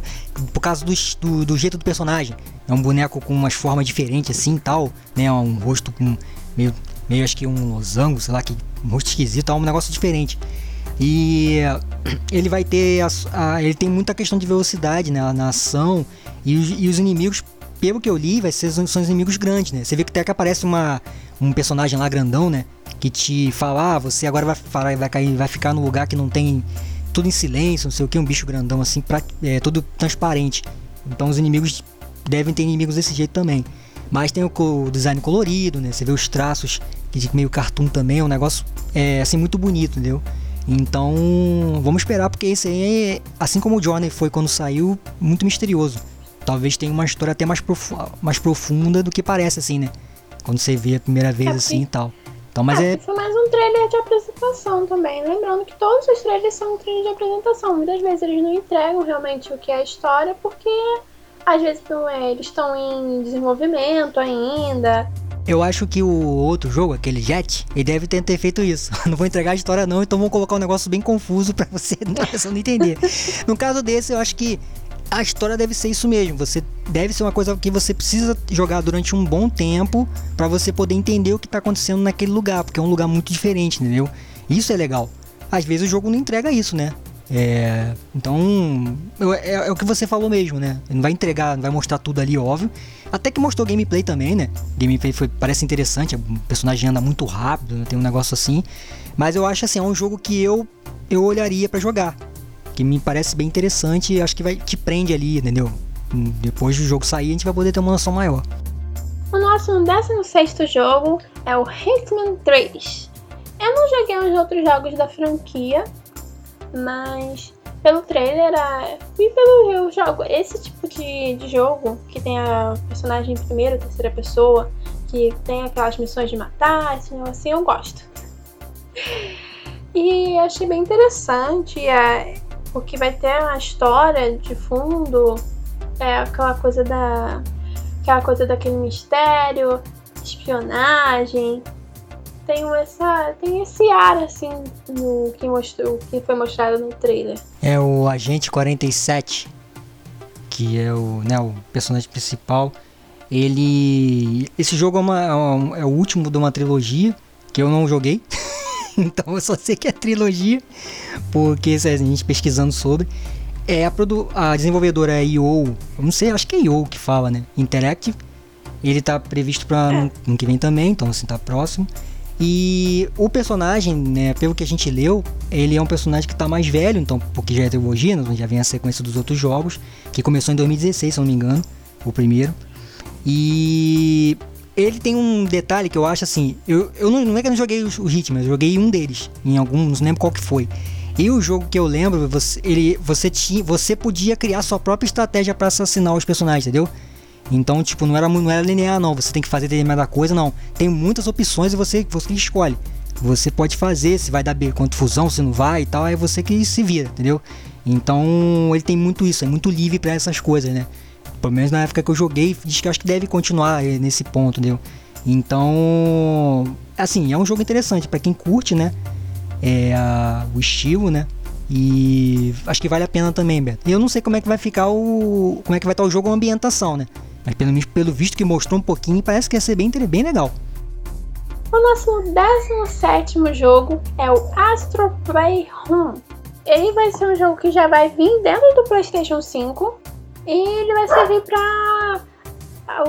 por causa do, do, do, jeito do personagem. É um boneco com umas formas diferentes assim tal, né? Um rosto com meio, meio acho que um losango, sei lá, que um rosto esquisito, é um negócio diferente. E ele vai ter. A, a, ele tem muita questão de velocidade né, na ação. E e os inimigos, pelo que eu li, vai ser, são inimigos grandes, né? Você vê que até que aparece uma, um personagem lá grandão, né? Que te fala, ah, você agora vai, vai, cair, vai ficar no lugar que não tem tudo em silêncio, não sei o que, um bicho grandão assim, pra, é, todo transparente. Então os inimigos devem ter inimigos desse jeito também. Mas tem o, o design colorido, né? Você vê os traços, que meio cartoon também, é um negócio é, assim muito bonito, entendeu? Então, vamos esperar porque esse aí, é, assim como o Johnny foi quando saiu, muito misterioso. Talvez tenha uma história até mais, profu mais profunda do que parece, assim, né? Quando você vê a primeira vez, é, assim, e tal. Então, mas é... Foi mais um trailer de apresentação também. Lembrando que todos os trailers são um trailer de apresentação. Muitas vezes eles não entregam realmente o que é a história, porque às vezes é, eles estão em desenvolvimento ainda. Eu acho que o outro jogo, aquele Jet, ele deve ter, ter feito isso. Não vou entregar a história não, então vou colocar um negócio bem confuso para você não entender. No caso desse, eu acho que a história deve ser isso mesmo. Você deve ser uma coisa que você precisa jogar durante um bom tempo para você poder entender o que tá acontecendo naquele lugar, porque é um lugar muito diferente, entendeu? Isso é legal. Às vezes o jogo não entrega isso, né? É, então, é, é, o que você falou mesmo, né? Não vai entregar, não vai mostrar tudo ali, óbvio. Até que mostrou gameplay também, né? Gameplay foi, parece interessante, o personagem anda muito rápido, né? tem um negócio assim. Mas eu acho assim, é um jogo que eu, eu olharia para jogar. Que me parece bem interessante e acho que vai te prende ali, entendeu? Depois do jogo sair, a gente vai poder ter uma noção maior. O nosso 16 jogo é o Hitman 3. Eu não joguei os outros jogos da franquia, mas pelo trailer e pelo jogo, esse tipo de, de jogo que tem a personagem em primeira, terceira pessoa, que tem aquelas missões de matar, assim, assim eu gosto. E achei bem interessante, é, porque vai ter uma história de fundo, é aquela coisa da. aquela coisa daquele mistério, espionagem, tem essa tem esse ar assim no que mostrou que foi mostrado no trailer. É o agente 47 que é o né o personagem principal. Ele esse jogo é, uma, é, é o último de uma trilogia que eu não joguei então eu só sei que é trilogia porque a gente pesquisando sobre é a, produ a desenvolvedora é IO, eu não sei, acho que é IO que fala, né? Interactive. Ele tá previsto para é. ano que vem também, então assim tá próximo. E o personagem, né, pelo que a gente leu, ele é um personagem que está mais velho, então, porque já é trilogia, né, já vem a sequência dos outros jogos, que começou em 2016, se não me engano, o primeiro. E ele tem um detalhe que eu acho assim, eu, eu não, não é que eu não joguei os, os Hitman, eu joguei um deles, em algum, não lembro qual que foi. E o jogo que eu lembro, você, ele, você, tinha, você podia criar sua própria estratégia para assassinar os personagens, entendeu? Então, tipo, não era, não era linear, não. Você tem que fazer determinada coisa, não. Tem muitas opções e você, você escolhe. Você pode fazer, se vai dar quanto fusão, se não vai e tal, é você que se vira, entendeu? Então, ele tem muito isso, é muito livre para essas coisas, né? Pelo menos na época que eu joguei, diz que acho que deve continuar eh, nesse ponto, entendeu? Então, assim, é um jogo interessante para quem curte, né? É a, o estilo, né? E acho que vale a pena também, Beto. Eu não sei como é que vai ficar o. como é que vai estar o jogo a ambientação, né? Mas pelo, pelo visto que mostrou um pouquinho, parece que ia ser bem, bem legal. O nosso 17 jogo é o Astro Playroom. Ele vai ser um jogo que já vai vir dentro do PlayStation 5 e ele vai servir para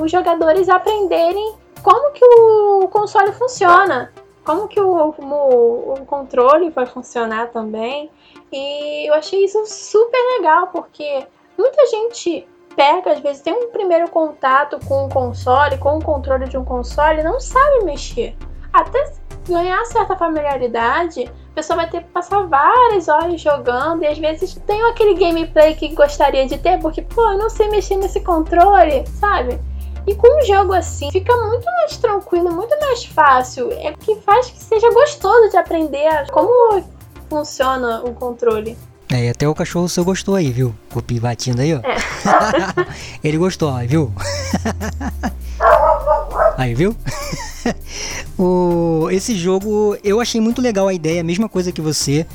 os jogadores aprenderem como que o console funciona, como que o, o, o controle vai funcionar também. E eu achei isso super legal porque muita gente pega, às vezes tem um primeiro contato com o console, com o controle de um console, não sabe mexer. Até ganhar certa familiaridade, a pessoa vai ter que passar várias horas jogando e às vezes tem aquele gameplay que gostaria de ter, porque, pô, eu não sei mexer nesse controle, sabe? E com um jogo assim, fica muito mais tranquilo, muito mais fácil. É o que faz que seja gostoso de aprender como funciona o controle. É, até o cachorro seu gostou aí, viu? O Pi batindo aí, ó. É. Ele gostou, viu? aí, viu? o, esse jogo, eu achei muito legal a ideia, a mesma coisa que você.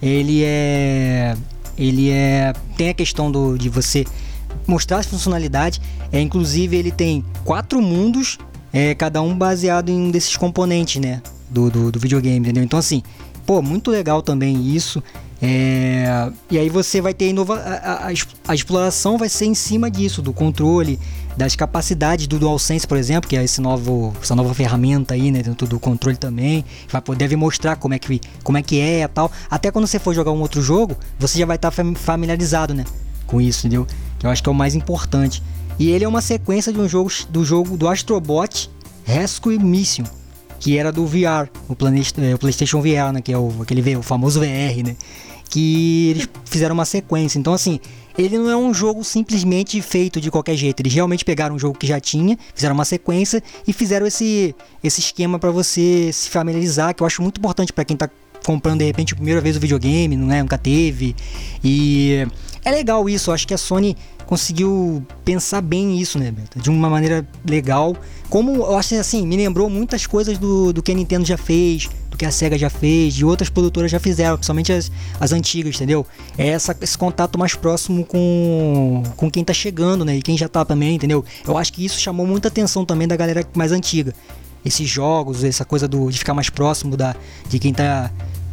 Ele é. Ele é. Tem a questão do, de você mostrar as funcionalidades. É, inclusive, ele tem quatro mundos, é, cada um baseado em um desses componentes, né? Do, do, do videogame, entendeu? Então, assim, pô, muito legal também isso. É, e aí você vai ter inova a, a, a, exploração vai ser em cima disso, do controle, das capacidades do DualSense, por exemplo, que é esse novo, essa nova ferramenta aí, né, dentro do controle também. Vai deve mostrar como é que como é que é e tal. Até quando você for jogar um outro jogo, você já vai estar tá familiarizado, né, com isso, entendeu? Que eu acho que é o mais importante. E ele é uma sequência de um jogo do jogo do Astrobot Rescue Mission que era do VR, o, é, o PlayStation VR, né? Que é o, aquele o famoso VR, né? Que eles fizeram uma sequência. Então, assim, ele não é um jogo simplesmente feito de qualquer jeito. Eles realmente pegaram um jogo que já tinha, fizeram uma sequência e fizeram esse, esse esquema para você se familiarizar, que eu acho muito importante para quem tá comprando de repente a primeira vez o videogame, não é? Nunca teve. E é legal isso, eu acho que a Sony conseguiu pensar bem isso, né, Beto? De uma maneira legal. Como eu acho assim, me lembrou muitas coisas do, do que a Nintendo já fez, do que a Sega já fez, de outras produtoras já fizeram, principalmente as, as antigas, entendeu? É essa, esse contato mais próximo com, com quem tá chegando, né? E quem já tá também, entendeu? Eu acho que isso chamou muita atenção também da galera mais antiga. Esses jogos, essa coisa do, de ficar mais próximo da, de quem tá,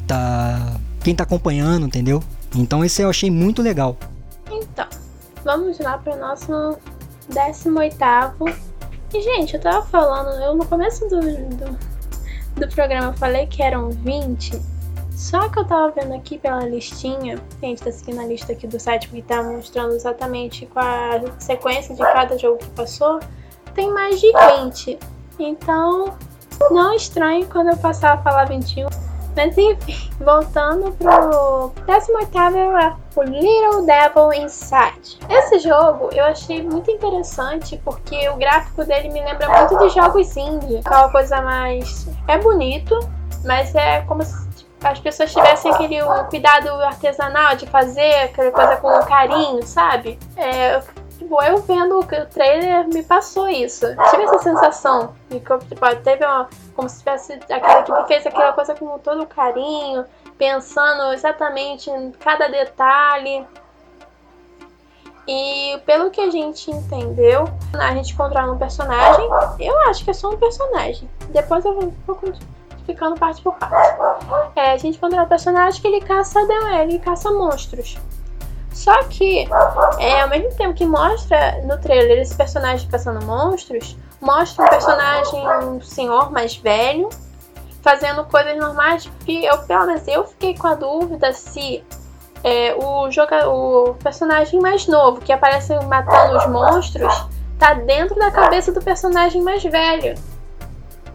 tá. quem tá acompanhando, entendeu? Então esse eu achei muito legal. Então, vamos lá para o nosso 18 E, gente, eu tava falando, eu no começo do, do, do programa falei que eram 20, só que eu tava vendo aqui pela listinha, a gente tá seguindo a lista aqui do site que tá mostrando exatamente qual a sequência de cada jogo que passou, tem mais de 20. Então, não estranhe quando eu passar a falar 21. Mas enfim, voltando pro 18 é o Little Devil Inside. Esse jogo eu achei muito interessante porque o gráfico dele me lembra muito de jogos indie. Aquela coisa mais. É bonito, mas é como se as pessoas tivessem aquele cuidado artesanal de fazer aquela coisa com carinho, sabe? É, tipo, eu vendo o trailer me passou isso. Tive essa sensação de que tipo, teve uma como se tivesse aquela equipe fez aquela coisa com todo carinho, pensando exatamente em cada detalhe. E pelo que a gente entendeu, a gente controla um personagem. Eu acho que é só um personagem. Depois eu vou, ficando parte por parte. É, a gente controla um personagem que ele caça ele caça monstros. Só que, é, ao mesmo tempo que mostra no trailer esse personagem caçando monstros, mostra um personagem, um senhor mais velho, fazendo coisas normais, que eu, pelo menos eu fiquei com a dúvida se é, o, joga, o personagem mais novo, que aparece matando os monstros, tá dentro da cabeça do personagem mais velho.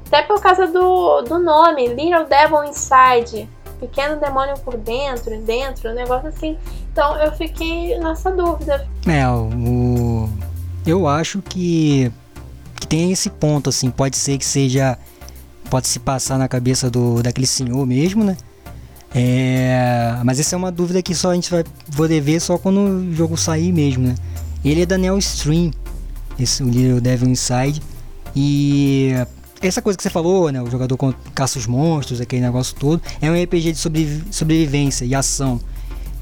Até por causa do, do nome, Little Devil Inside. Pequeno demônio por dentro, dentro, um negócio assim. Então eu fiquei nessa dúvida. É, o. Eu acho que que tem esse ponto, assim, pode ser que seja. Pode se passar na cabeça do, daquele senhor mesmo, né? É, mas essa é uma dúvida que só a gente vai poder ver só quando o jogo sair mesmo, né? Ele é da Stream, esse o Little Devil Inside. E essa coisa que você falou, né? O jogador caça os monstros, aquele negócio todo. É um RPG de sobrevivência e ação.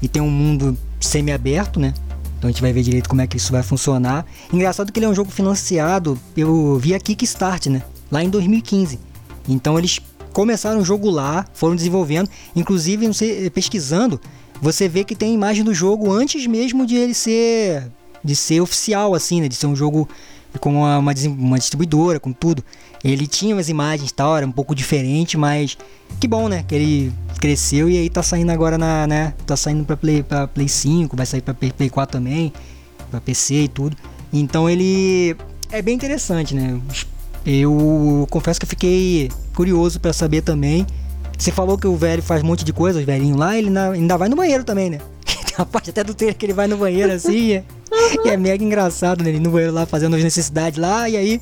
E tem um mundo semi-aberto, né? Então a gente vai ver direito como é que isso vai funcionar. Engraçado que ele é um jogo financiado pelo via Kickstart, né? Lá em 2015. Então eles começaram o jogo lá, foram desenvolvendo, inclusive pesquisando, você vê que tem imagem do jogo antes mesmo de ele ser de ser oficial assim, né? De ser um jogo com uma, uma distribuidora, com tudo. Ele tinha umas imagens e tal, era um pouco diferente, mas que bom, né? Que ele cresceu e aí tá saindo agora na, né? Tá saindo pra Play, pra Play 5, vai sair pra Play 4 também, pra PC e tudo. Então ele é bem interessante, né? Eu confesso que eu fiquei curioso para saber também. Você falou que o velho faz um monte de coisa, os velhinhos lá, ele ainda vai no banheiro também, né? Tem uma parte até do trailer que ele vai no banheiro assim. E é mega engraçado, né? Ele no banheiro lá fazendo as necessidades lá, e aí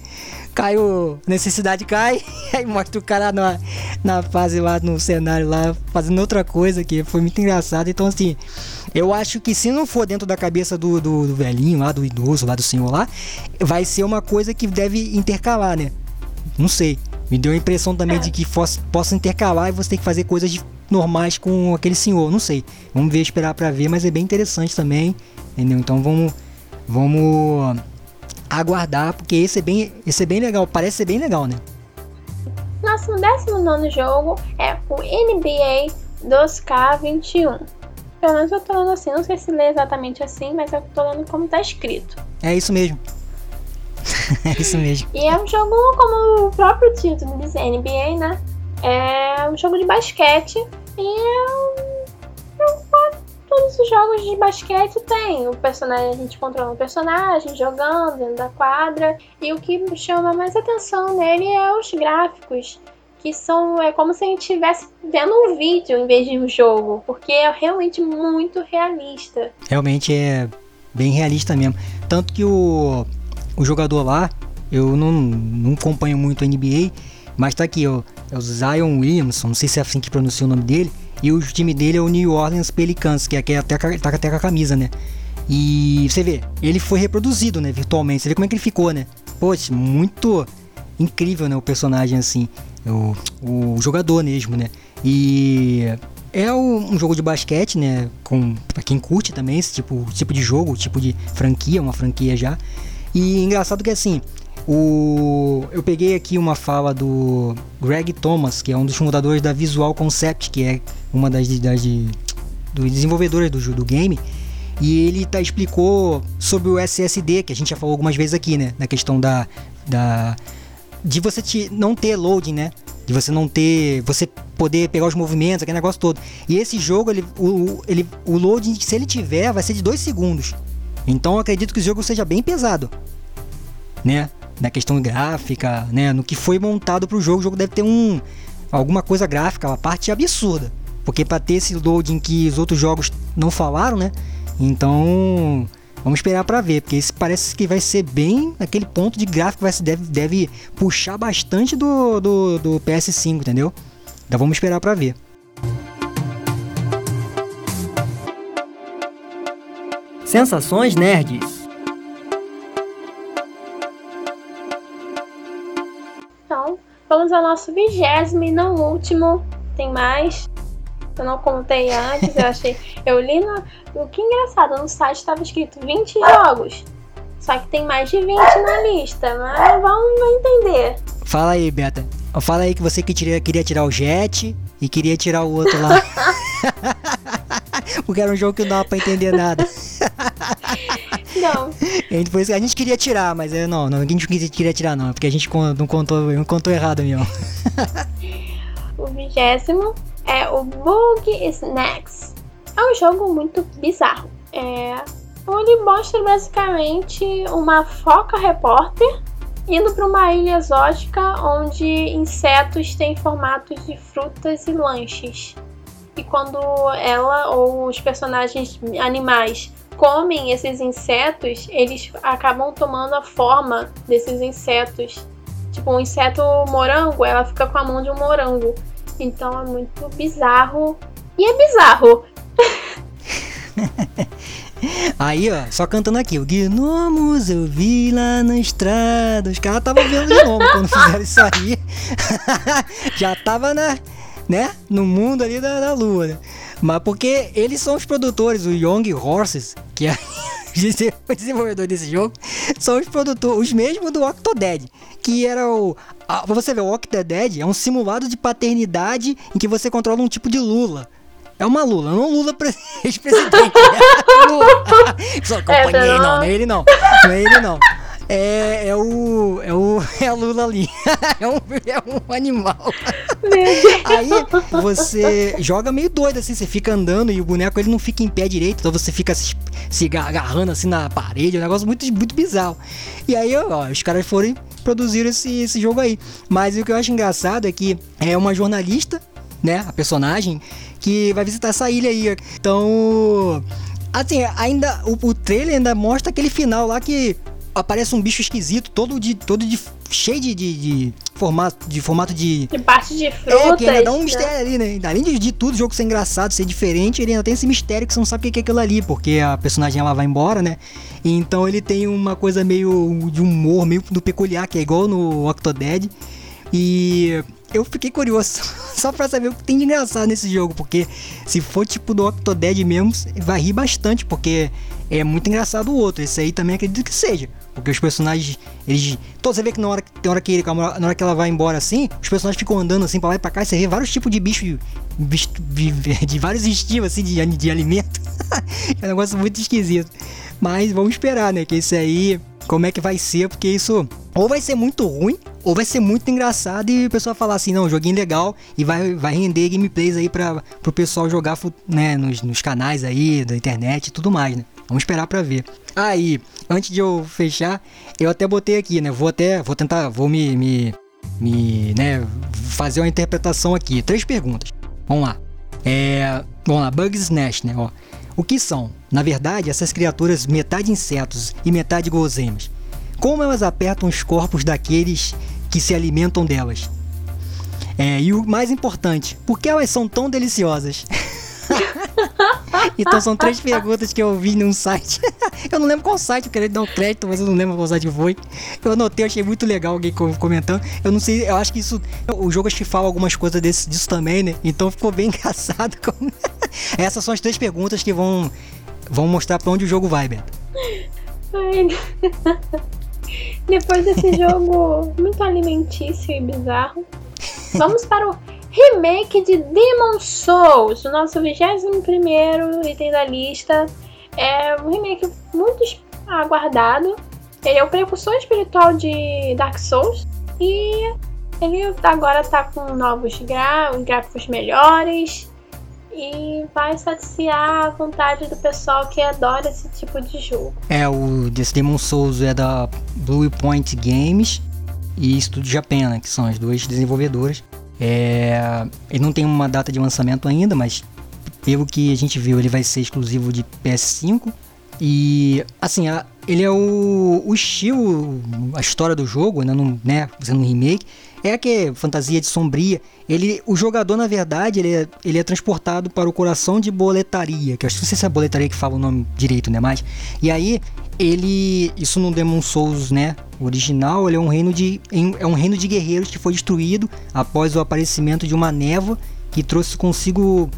cai o. Necessidade cai, aí mostra o cara na, na fase lá, no cenário lá, fazendo outra coisa que foi muito engraçado. Então, assim, eu acho que se não for dentro da cabeça do, do, do velhinho lá, do idoso lá, do senhor lá, vai ser uma coisa que deve intercalar, né? Não sei. Me deu a impressão também de que fosse, possa intercalar e você tem que fazer coisas normais com aquele senhor. Não sei. Vamos ver, esperar pra ver, mas é bem interessante também. Entendeu? Então vamos. Vamos aguardar, porque esse é bem, esse é bem legal. Parece ser bem legal, né? Nosso 19 jogo é o NBA 2K21. Pelo menos eu tô lendo assim, não sei se lê exatamente assim, mas eu tô lendo como tá escrito. É isso mesmo. é isso mesmo. E é um jogo, como o próprio título diz, NBA, né? É um jogo de basquete e é um, é um- todos os jogos de basquete tem o personagem, a gente controla um personagem jogando dentro da quadra e o que chama mais atenção nele é os gráficos que são é como se a gente estivesse vendo um vídeo em vez de um jogo, porque é realmente muito realista. Realmente é bem realista mesmo. Tanto que o, o jogador lá, eu não, não acompanho muito a NBA, mas tá aqui, ó. É o Zion Williamson, não sei se é assim que pronuncia o nome dele. E o time dele é o New Orleans Pelicans, que é que é até, tá até com a camisa, né? E você vê, ele foi reproduzido, né, virtualmente. Você vê como é que ele ficou, né? Poxa, muito incrível, né, o personagem assim. O, o jogador mesmo, né? E é um jogo de basquete, né? Com pra quem curte também esse tipo, tipo de jogo, tipo de franquia, uma franquia já. E engraçado que assim, o eu peguei aqui uma fala do Greg Thomas, que é um dos fundadores da Visual Concept, que é uma das, das dos desenvolvedores do, do game. E ele tá, explicou sobre o SSD, que a gente já falou algumas vezes aqui, né? Na questão da. da de você te, não ter loading, né? De você não ter. Você poder pegar os movimentos, aquele negócio todo. E esse jogo, ele, o- ele, o loading, se ele tiver, vai ser de 2 segundos. Então eu acredito que o jogo seja bem pesado. Né? Na questão gráfica, né? No que foi montado pro jogo, o jogo deve ter um. Alguma coisa gráfica, uma parte absurda. Porque para ter esse loading que os outros jogos não falaram, né? Então, vamos esperar para ver, porque esse parece que vai ser bem aquele ponto de gráfico vai deve, deve puxar bastante do, do, do PS5, entendeu? Então vamos esperar para ver. Sensações nerds. Vamos ao nosso vigésimo e não último. Tem mais. Eu não contei antes, eu achei. Eu li no. O que engraçado, no site estava escrito 20 jogos. Só que tem mais de 20 na lista, mas vamos entender. Fala aí, Beta. Fala aí que você que tira- queria tirar o Jet e queria tirar o outro lá. Porque era um jogo que não dava pra entender nada. Não, A gente, foi- a gente queria tirar, mas não, não, a gente não queria tirar não, porque a gente não contou, não contou errado mesmo. o vigésimo é o Bug Snacks. É um jogo muito bizarro. É, ele mostra basicamente uma foca repórter indo para uma ilha exótica onde insetos têm formatos de frutas e lanches. E quando ela ou os personagens animais comem esses insetos, eles acabam tomando a forma desses insetos. Tipo, um inseto morango, ela fica com a mão de um morango. Então é muito bizarro. E é bizarro. Aí, ó, só cantando aqui, o Gnomos eu vi lá na estrada. Os caras estavam vendo Gnomo quando fizeram isso aí. Já tava na, né, no mundo ali da, da lua, né? Mas porque eles são os produtores, o Young Horses, que é o desenvolvedor desse jogo, são os produtores, os mesmos do Octodad, que era o... Pra você ver, o Octodad é um simulado de paternidade em que você controla um tipo de Lula. É uma Lula, não Lula pre- ex-presidente. Lula. Só acompanhei, não. não, não é ele não. Não é ele não. É, é o. É o. É a Lula ali. É um, é um animal. Aí você joga meio doido assim, você fica andando e o boneco ele não fica em pé direito, então você fica se, se ga- agarrando assim na parede, é um negócio muito, muito bizarro. E aí, ó, os caras foram e produziram esse, esse jogo aí. Mas o que eu acho engraçado é que é uma jornalista, né, a personagem, que vai visitar essa ilha aí. Então, assim, ainda o, o trailer ainda mostra aquele final lá que aparece um bicho esquisito, todo de todo de cheio de, de, de formato de formato de De parte de frutas. é, que ainda dá um né? mistério ali, né? Além de, de tudo, o jogo ser engraçado, ser diferente, ele ainda tem esse mistério que você não sabe o que é aquilo ali, porque a personagem ela vai embora, né? Então ele tem uma coisa meio de humor, meio do peculiar, que é igual no Octodad. E eu fiquei curioso só pra saber o que tem de engraçado nesse jogo, porque se for tipo do Octodad mesmo, vai rir bastante, porque é muito engraçado o outro. Esse aí também acredito que seja. Porque os personagens, eles. Então você vê que na hora, tem hora que ele, na hora que ela vai embora assim, os personagens ficam andando assim pra lá e pra cá, e você vê vários tipos de bicho, bicho de, de vários estilos assim de, de alimento. é um negócio muito esquisito. Mas vamos esperar, né? Que esse aí, como é que vai ser, porque isso ou vai ser muito ruim, ou vai ser muito engraçado e o pessoal falar assim, não, joguinho legal e vai, vai render gameplays aí para pro pessoal jogar né, nos, nos canais aí da internet e tudo mais, né? Vamos esperar para ver. Aí, antes de eu fechar, eu até botei aqui, né? Vou até, vou tentar, vou me, me, me né, fazer uma interpretação aqui. Três perguntas. Vamos lá. É, vamos lá, Bugs Nest, né? Ó, o que são? Na verdade, essas criaturas metade insetos e metade guloseimas. Como elas apertam os corpos daqueles que se alimentam delas? É, e o mais importante, por que elas são tão deliciosas? então são três perguntas que eu vi num site. eu não lembro qual site, eu queria dar um crédito, mas eu não lembro qual site foi. Eu anotei, achei muito legal alguém comentando. Eu não sei, eu acho que isso. O jogo acho que fala algumas coisas desse, disso também, né? Então ficou bem engraçado. Essas são as três perguntas que vão, vão mostrar pra onde o jogo vai, Beto. Depois desse jogo muito alimentício e bizarro, vamos para o remake de Demon Souls, o nosso 21 item da lista. É um remake muito aguardado. Ele é o precursor espiritual de Dark Souls e ele agora está com novos gráficos melhores e vai saciar a vontade do pessoal que adora esse tipo de jogo. É, o desse Demon Souls é da Blue Point Games e Studio Japan, que são as duas desenvolvedoras. É, ele não tem uma data de lançamento ainda, mas pelo que a gente viu, ele vai ser exclusivo de PS5. E assim, a, ele é o, o estilo, a história do jogo, né, não, né, fazendo um remake, é que fantasia de sombria. Ele, o jogador, na verdade, ele é, ele é transportado para o coração de boletaria, que eu acho que não sei se é boletaria que fala o nome direito, né? Mas, e aí, ele, isso no Demon Souls, né? Original, ele é um reino de, é um reino de guerreiros que foi destruído após o aparecimento de uma névoa que trouxe consigo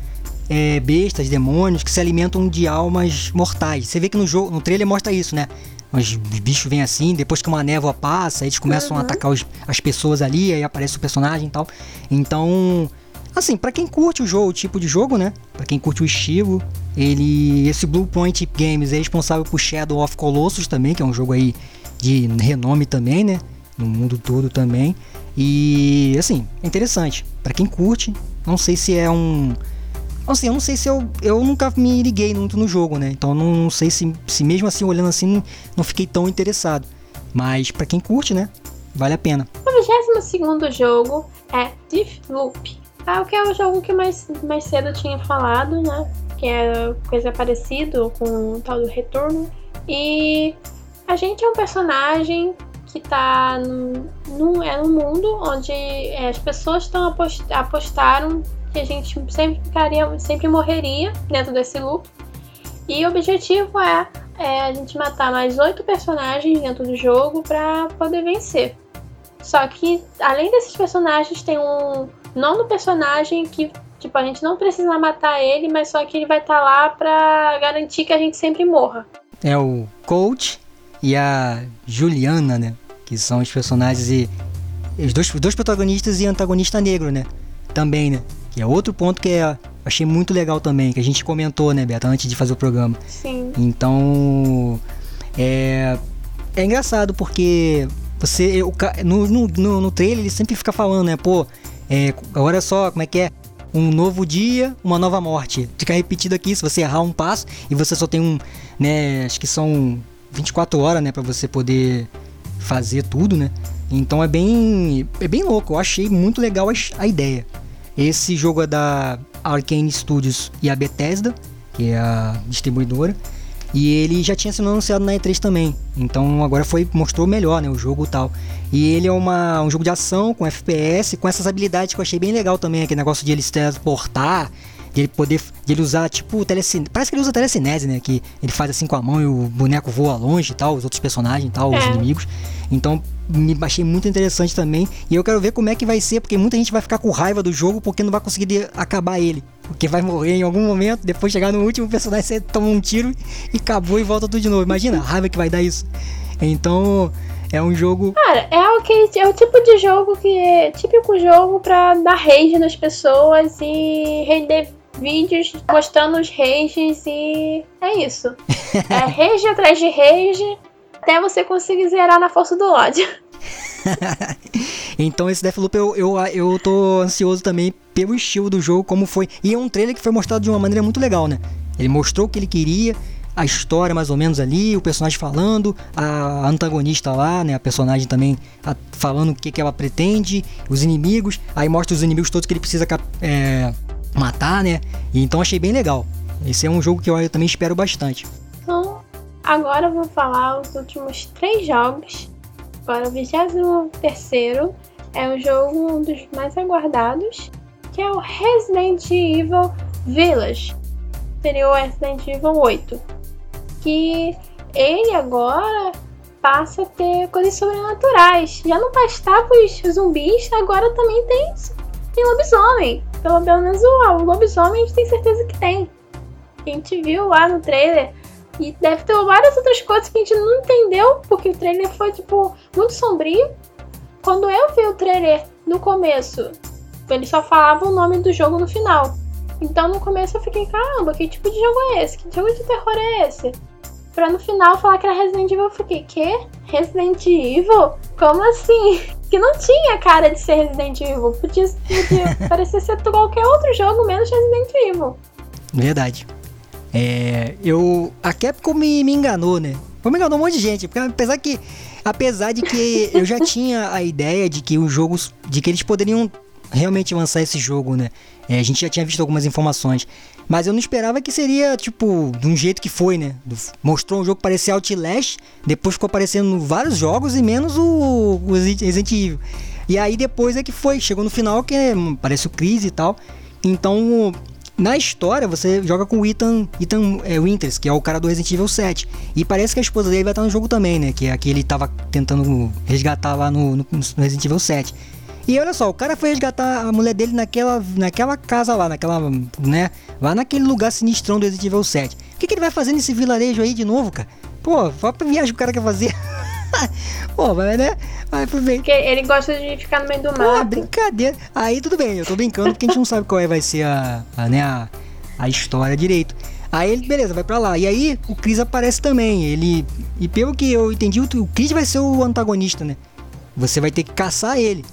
é, bestas, demônios que se alimentam de almas mortais. Você vê que no jogo, no trailer mostra isso, né? Os bichos vêm assim, depois que uma névoa passa, eles começam uhum. a atacar os, as pessoas ali, aí aparece o personagem e tal. Então, assim, para quem curte o jogo, o tipo de jogo, né? Para quem curte o estilo, ele esse Blue Point Games é responsável por Shadow of Colossus também, que é um jogo aí de renome também, né? No mundo todo também. E assim, é interessante. Para quem curte, não sei se é um Assim, eu não sei se eu. Eu nunca me liguei muito no jogo, né? Então não, não sei se, se mesmo assim, olhando assim, não, fiquei tão interessado. Mas para quem curte, né? Vale a pena. O 22 jogo é Deathloop. Ah, que é o jogo que mais, mais cedo tinha falado, né? Que é coisa parecida com o tal do retorno. E a gente é um personagem que tá no, é no mundo onde é, as pessoas estão apost, apostaram que a gente sempre ficaria, sempre morreria dentro desse loop. E o objetivo é, é a gente matar mais oito personagens dentro do jogo para poder vencer. Só que além desses personagens tem um nono personagem que tipo a gente não precisa matar ele, mas só que ele vai estar tá lá para garantir que a gente sempre morra. É o Coach e a Juliana, né? Que são os personagens e os dois, dois protagonistas e antagonista negro, né? Também, né? É outro ponto que é, achei muito legal também, que a gente comentou, né, Beto, antes de fazer o programa. Sim. Então, é, é engraçado porque você, no, no, no, no trailer ele sempre fica falando, né, pô, é, olha só como é que é, um novo dia, uma nova morte. Fica repetido aqui, se você errar um passo e você só tem um, né, acho que são 24 horas, né, para você poder fazer tudo, né? Então é bem é bem louco. Eu achei muito legal a, a ideia. Esse jogo é da Arcane Studios e a Bethesda, que é a distribuidora. E ele já tinha sido anunciado na E3 também. Então agora foi mostrou melhor, né, o jogo e tal. E ele é uma, um jogo de ação com FPS, com essas habilidades que eu achei bem legal também, aquele negócio de ele se transportar, de ele poder de ele usar tipo telecinese, parece que ele usa telecinese, né, que ele faz assim com a mão e o boneco voa longe e tal, os outros personagens e tal, os É. inimigos. Então me achei muito interessante também. E eu quero ver como é que vai ser, porque muita gente vai ficar com raiva do jogo porque não vai conseguir acabar ele. Porque vai morrer em algum momento, depois chegar no último personagem, você toma um tiro e acabou e volta tudo de novo. Imagina a raiva que vai dar isso. Então, é um jogo. Cara, é o, que, é o tipo de jogo que é típico jogo pra dar rage nas pessoas e render vídeos mostrando os rages e é isso. É rage atrás de rage até você conseguir zerar na força do ódio. Então, esse Deathloop eu, eu, eu tô ansioso também pelo estilo do jogo, como foi. E é um trailer que foi mostrado de uma maneira muito legal, né? Ele mostrou o que ele queria, a história mais ou menos ali, o personagem falando, a antagonista lá, né? A personagem também a- falando o que, que ela pretende, os inimigos, aí mostra os inimigos todos que ele precisa é, matar, né? E então achei bem legal. Esse é um jogo que eu, eu também espero bastante. Então, agora eu vou falar os últimos três jogos. Agora, o 23 é um jogo um dos mais aguardados, que é o Resident Evil Village. Seria o Resident Evil 8. Que ele agora passa a ter coisas sobrenaturais. Já não bastava os zumbis, agora também tem, tem lobisomem. Pelo menos o, o lobisomem a gente tem certeza que tem. A gente viu lá no trailer e deve ter várias outras coisas que a gente não entendeu, porque o trailer foi, tipo, muito sombrio. Quando eu vi o trailer no começo, ele só falava o nome do jogo no final. Então no começo eu fiquei, caramba, que tipo de jogo é esse? Que jogo de terror é esse? Pra no final falar que era Resident Evil, eu fiquei, quê? Resident Evil? Como assim? Que não tinha cara de ser Resident Evil. Podia, podia parecer ser qualquer outro jogo, menos Resident Evil. Verdade. É, eu. A Capcom me, me enganou, né? Me enganou um monte de gente. Porque apesar que. Apesar de que eu já tinha a ideia de que os jogos. De que eles poderiam realmente lançar esse jogo, né? É, a gente já tinha visto algumas informações. Mas eu não esperava que seria, tipo, de um jeito que foi, né? Mostrou um jogo que parecia Outlast, depois ficou aparecendo vários jogos e menos o, o Resident Evil. E aí depois é que foi, chegou no final que é, hum, parece o Chris e tal. Então, na história, você joga com o Ethan, Ethan é, Winters, que é o cara do Resident Evil 7. E parece que a esposa dele vai estar no jogo também, né? Que é a que ele tava tentando resgatar lá no, no- no Resident Evil 7. E olha só, o cara foi resgatar a mulher dele naquela, naquela casa lá, naquela, né? Lá naquele lugar sinistrão do Resident Evil 7. O que, que ele vai fazer nesse vilarejo aí de novo, cara? Pô, qual a viagem o cara quer fazer? Pô, vai, né? Vai bem. Porque ele gosta de ficar no meio do Pô, mato. brincadeira. Aí tudo bem, eu tô brincando porque a gente não sabe qual é, vai ser a, a, né, a, a história direito. Aí ele, beleza, vai pra lá. E aí o Chris aparece também. Ele. E pelo que eu entendi, o Chris vai ser o antagonista, né? Você vai ter que caçar ele,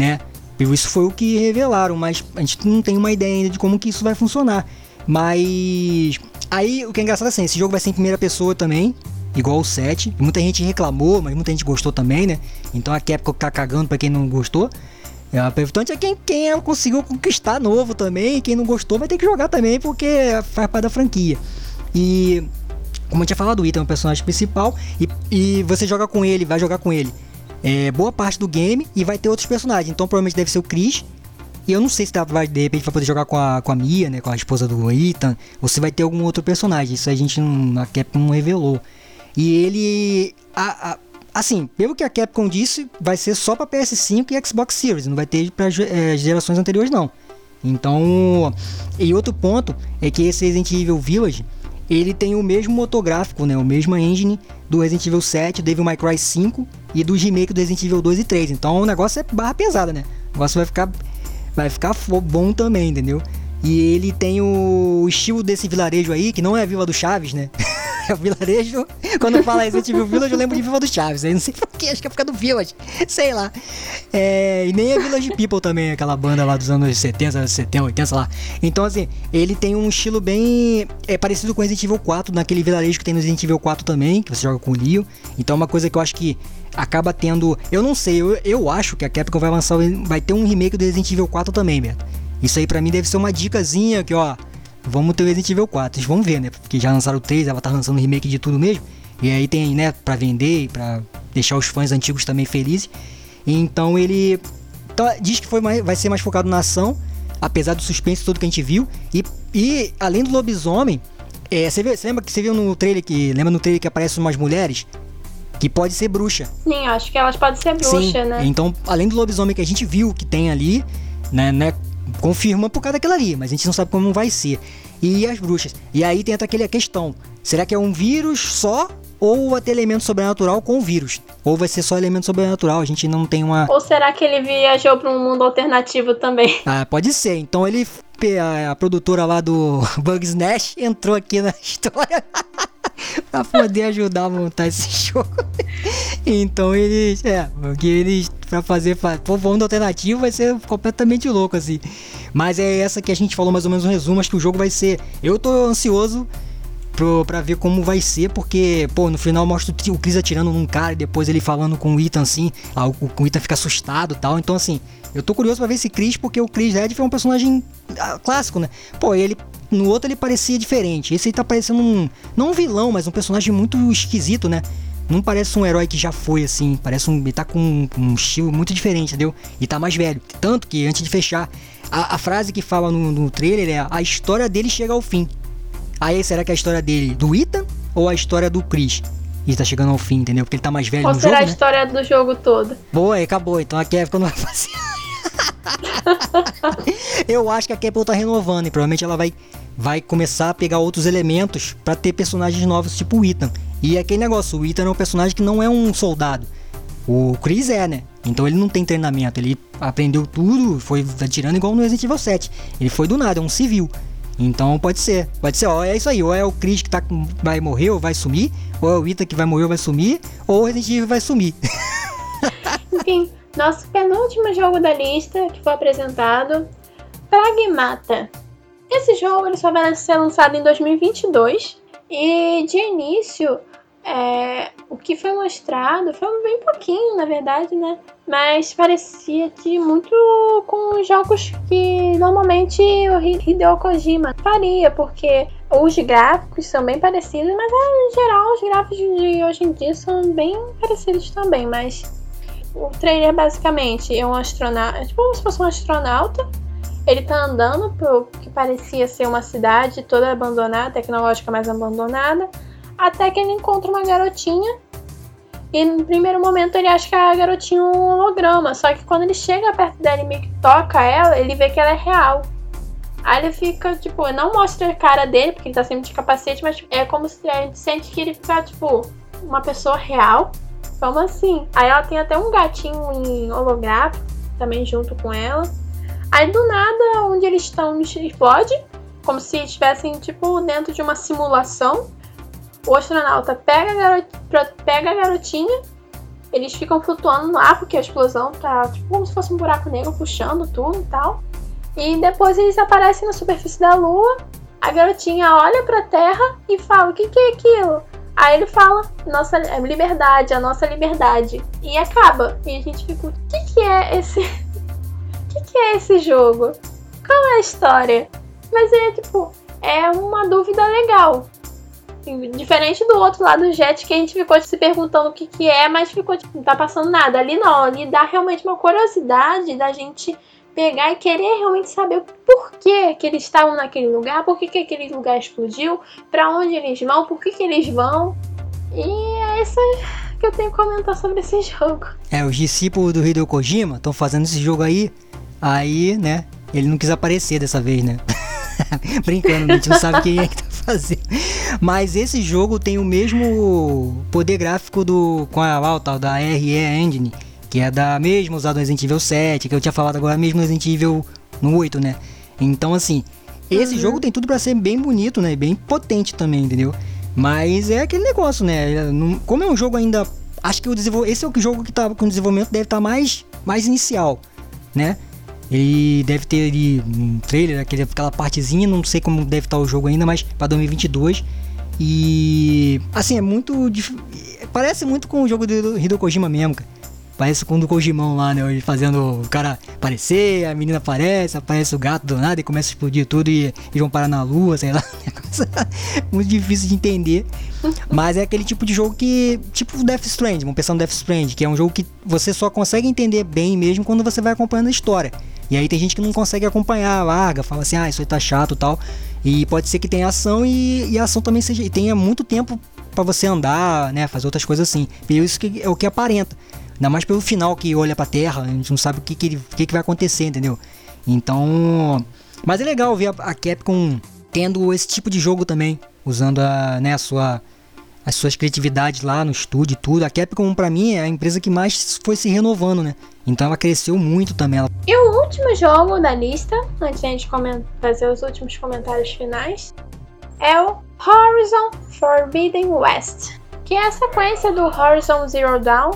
né? Isso foi o que revelaram, mas a gente não tem uma ideia ainda de como que isso vai funcionar. Mas. Aí o que é engraçado é assim, esse jogo vai ser em primeira pessoa também. Igual o 7. Muita gente reclamou, mas muita gente gostou também, né? Então a Capcom tá cagando pra quem não gostou. É, importante é quem, quem conseguiu conquistar novo também. Quem não gostou vai ter que jogar também, porque faz parte da franquia. E como eu tinha falado, o Ethan é o personagem principal. E, e você joga com ele, vai jogar com ele é, boa parte do game e vai ter outros personagens. Então provavelmente deve ser o Chris. E eu não sei se dá, vai, de repente vai poder jogar com a, com a Mia, né? Com a esposa do Ethan. Ou se vai ter algum outro personagem. Isso a gente não. A Capcom não revelou. E ele. a- a- assim, pelo que a Capcom disse, vai ser só pra PS5 e Xbox Series. Não vai ter pra eh, gerações anteriores, não. Então. E outro ponto é que esse Resident Evil Village. Ele tem o mesmo motográfico, né? O mesmo engine do Resident Evil 7, Devil May Cry 5 e do remake do Resident Evil 2 e 3. Então o negócio é barra pesada, né? O negócio vai ficar vai ficar bom também, entendeu? E ele tem o estilo desse vilarejo aí, que não é a Vila do Chaves, né? o vilarejo. Quando eu falo Resident Evil Village, eu lembro de Vila do Chaves. Aí não sei porquê, acho que é por causa do Village. Sei lá. É, e nem é Village People também, aquela banda lá dos anos 70, 70, 80, sei lá. Então, assim, ele tem um estilo bem. É parecido com Resident Evil 4, naquele vilarejo que tem no Resident Evil 4 também, que você joga com o Leo. Então, é uma coisa que eu acho que acaba tendo. Eu não sei, eu, eu acho que a Capcom vai lançar. Vai ter um remake do Resident Evil 4 também, Beto. Isso aí pra mim deve ser uma dicasinha que, ó. Vamos ter o Resident Evil 4. Vamos ver, né? Porque já lançaram o 3, ela tá lançando remake de tudo mesmo. E aí tem, né, pra vender e pra deixar os fãs antigos também felizes. Então ele então, diz que foi mais, vai ser mais focado na ação, apesar do suspense todo que a gente viu. E, e além do lobisomem, é, você, vê, você lembra que você viu no trailer que. Lembra no trailer que aparecem umas mulheres? Que pode ser bruxa. Sim, acho que elas podem ser bruxa, Sim. né? Então, além do lobisomem que a gente viu que tem ali, né, né? Confirma por causa daquilo ali, mas a gente não sabe como vai ser. E as bruxas. E aí tem aquela questão: será que é um vírus só ou vai ter elemento sobrenatural com o vírus. Ou vai ser só elemento sobrenatural, a gente não tem uma. Ou será que ele viajou para um mundo alternativo também? Ah, pode ser. Então ele. A, a produtora lá do Bugs Nash entrou aqui na história pra poder ajudar a montar esse jogo. então eles. É, porque eles. Pra fazer. Pô, mundo alternativo vai ser completamente louco, assim. Mas é essa que a gente falou mais ou menos um resumo. Acho que o jogo vai ser. Eu tô ansioso pro, pra ver como vai ser, porque, pô, no final mostra o Chris atirando num cara e depois ele falando com o Ethan assim, o, o Ethan fica assustado e tal. Então, assim, eu tô curioso pra ver esse Chris, porque o Chris Redfield é um personagem ah, clássico, né? Pô, ele. No outro ele parecia diferente. Esse aí tá parecendo um. Não um vilão, mas um personagem muito esquisito, né? Não parece um herói que já foi assim. Parece um. Ele tá com um, um estilo muito diferente, entendeu? E tá mais velho. Tanto que, antes de fechar, a, a frase que fala no, no trailer é: a história dele chega ao fim. Aí será que é a história dele do Ethan ou a história do Chris? E tá chegando ao fim, entendeu? Porque ele tá mais velho Qual no será jogo, a né? história do jogo todo? Boa, aí acabou. Então a Capcom não vai fazer. Eu acho que a Capcom tá renovando e provavelmente ela vai, vai começar a pegar outros elementos pra ter personagens novos, tipo o Ethan. E aquele negócio, o Ethan é um personagem que não é um soldado. O Chris é, né? Então ele não tem treinamento, ele aprendeu tudo, foi atirando igual no Resident Evil 7. Ele foi do nada, é um civil. Então pode ser, pode ser, ó, é isso aí, ou é o Chris que tá, vai morrer ou vai sumir, ou é o Ethan que vai morrer ou vai sumir, ou o Resident Evil vai sumir. Enfim, nosso penúltimo jogo da lista que foi apresentado, Pragmata. Esse jogo ele só vai ser lançado em 2022 e de início é, o que foi mostrado foi bem pouquinho, na verdade, né? Mas parecia de muito com jogos que normalmente o Hideo Kojima faria, porque os gráficos são bem parecidos, mas em geral os gráficos de hoje em dia são bem parecidos também, mas o trailer basicamente é um astronauta, é tipo como se fosse um astronauta. Ele tá andando pro que parecia ser uma cidade toda abandonada, tecnológica mais abandonada, até que ele encontra uma garotinha. E no primeiro momento ele acha que a garotinha é um holograma, só que quando ele chega perto dela e meio que toca ela, ele vê que ela é real. Aí ele fica, tipo, não mostra a cara dele, porque ele tá sempre de capacete, mas tipo, é como se a gente sente que ele fica, tipo, uma pessoa real. Como assim? Aí ela tem até um gatinho em holográfico também junto com ela. Aí do nada, onde eles estão, explode. Como se estivessem, tipo, dentro de uma simulação. O astronauta pega a, garot... pega a garotinha. Eles ficam flutuando no ar, porque a explosão tá tipo como se fosse um buraco negro puxando tudo e tal. E depois eles aparecem na superfície da Lua. A garotinha olha pra Terra e fala: O que, que é aquilo? Aí ele fala, nossa liberdade, a nossa liberdade. E acaba. E a gente fica, o que, que é esse. Que, que é esse jogo? Qual é a história? Mas é tipo, é uma dúvida legal. Diferente do outro lado do Jet, que a gente ficou se perguntando o que, que é, mas ficou tipo, não tá passando nada. Ali não, ali dá realmente uma curiosidade da gente pegar e querer realmente saber o porquê que eles estavam naquele lugar, por que, que aquele lugar explodiu, para onde eles vão, por que, que eles vão. E é isso que eu tenho que comentar sobre esse jogo. É, os discípulos do Hideo Kojima estão fazendo esse jogo aí, aí, né, ele não quis aparecer dessa vez, né? Brincando, a gente não sabe quem é que tá fazendo. Mas esse jogo tem o mesmo poder gráfico do com a, a tal da RE Engine, que é da mesma usada no Resident Evil 7, que eu tinha falado agora mesmo no Resident Evil no 8, né? Então, assim, esse Uhum. jogo tem tudo pra ser bem bonito, né? Bem potente também, entendeu? Mas é aquele negócio, né? Não- Como é um jogo ainda. Acho que o desenvol... esse é o jogo que tá com o desenvolvimento deve estar mais, mais inicial, né? Ele deve ter ali um trailer, aquele, aquela partezinha, não sei como deve estar o jogo ainda, mas pra 2022. E assim, é muito. Parece muito com o jogo do Hideo Kojima mesmo, cara. Parece o do Kojimão lá, né? Ele fazendo o cara aparecer, a menina aparece, aparece o gato do nada e começa a explodir tudo e eles vão parar na lua, sei lá. Muito difícil de entender. Mas é aquele tipo de jogo que. Tipo Death vamos pensar no Death Stranding, que é um jogo que você só consegue entender bem mesmo quando você vai acompanhando a história. E aí tem gente que não consegue acompanhar, larga, fala assim, ah, isso aí tá chato e tal. E pode ser que tenha ação e, e a ação também seja. E tenha muito tempo para você andar, né? Fazer outras coisas assim. E isso que é o que aparenta. Ainda mais pelo final que olha pra terra, a gente não sabe o que, que, que, que vai acontecer, entendeu? Então. Mas é legal ver a, a Capcom tendo esse tipo de jogo também. Usando a, né, a sua as suas criatividades lá no estúdio e tudo. A Capcom, para mim, é a empresa que mais foi se renovando, né? Então ela cresceu muito também. Ela... E o último jogo da lista, antes de a gente fazer os últimos comentários finais, é o Horizon Forbidden West, que é a sequência do Horizon Zero Dawn,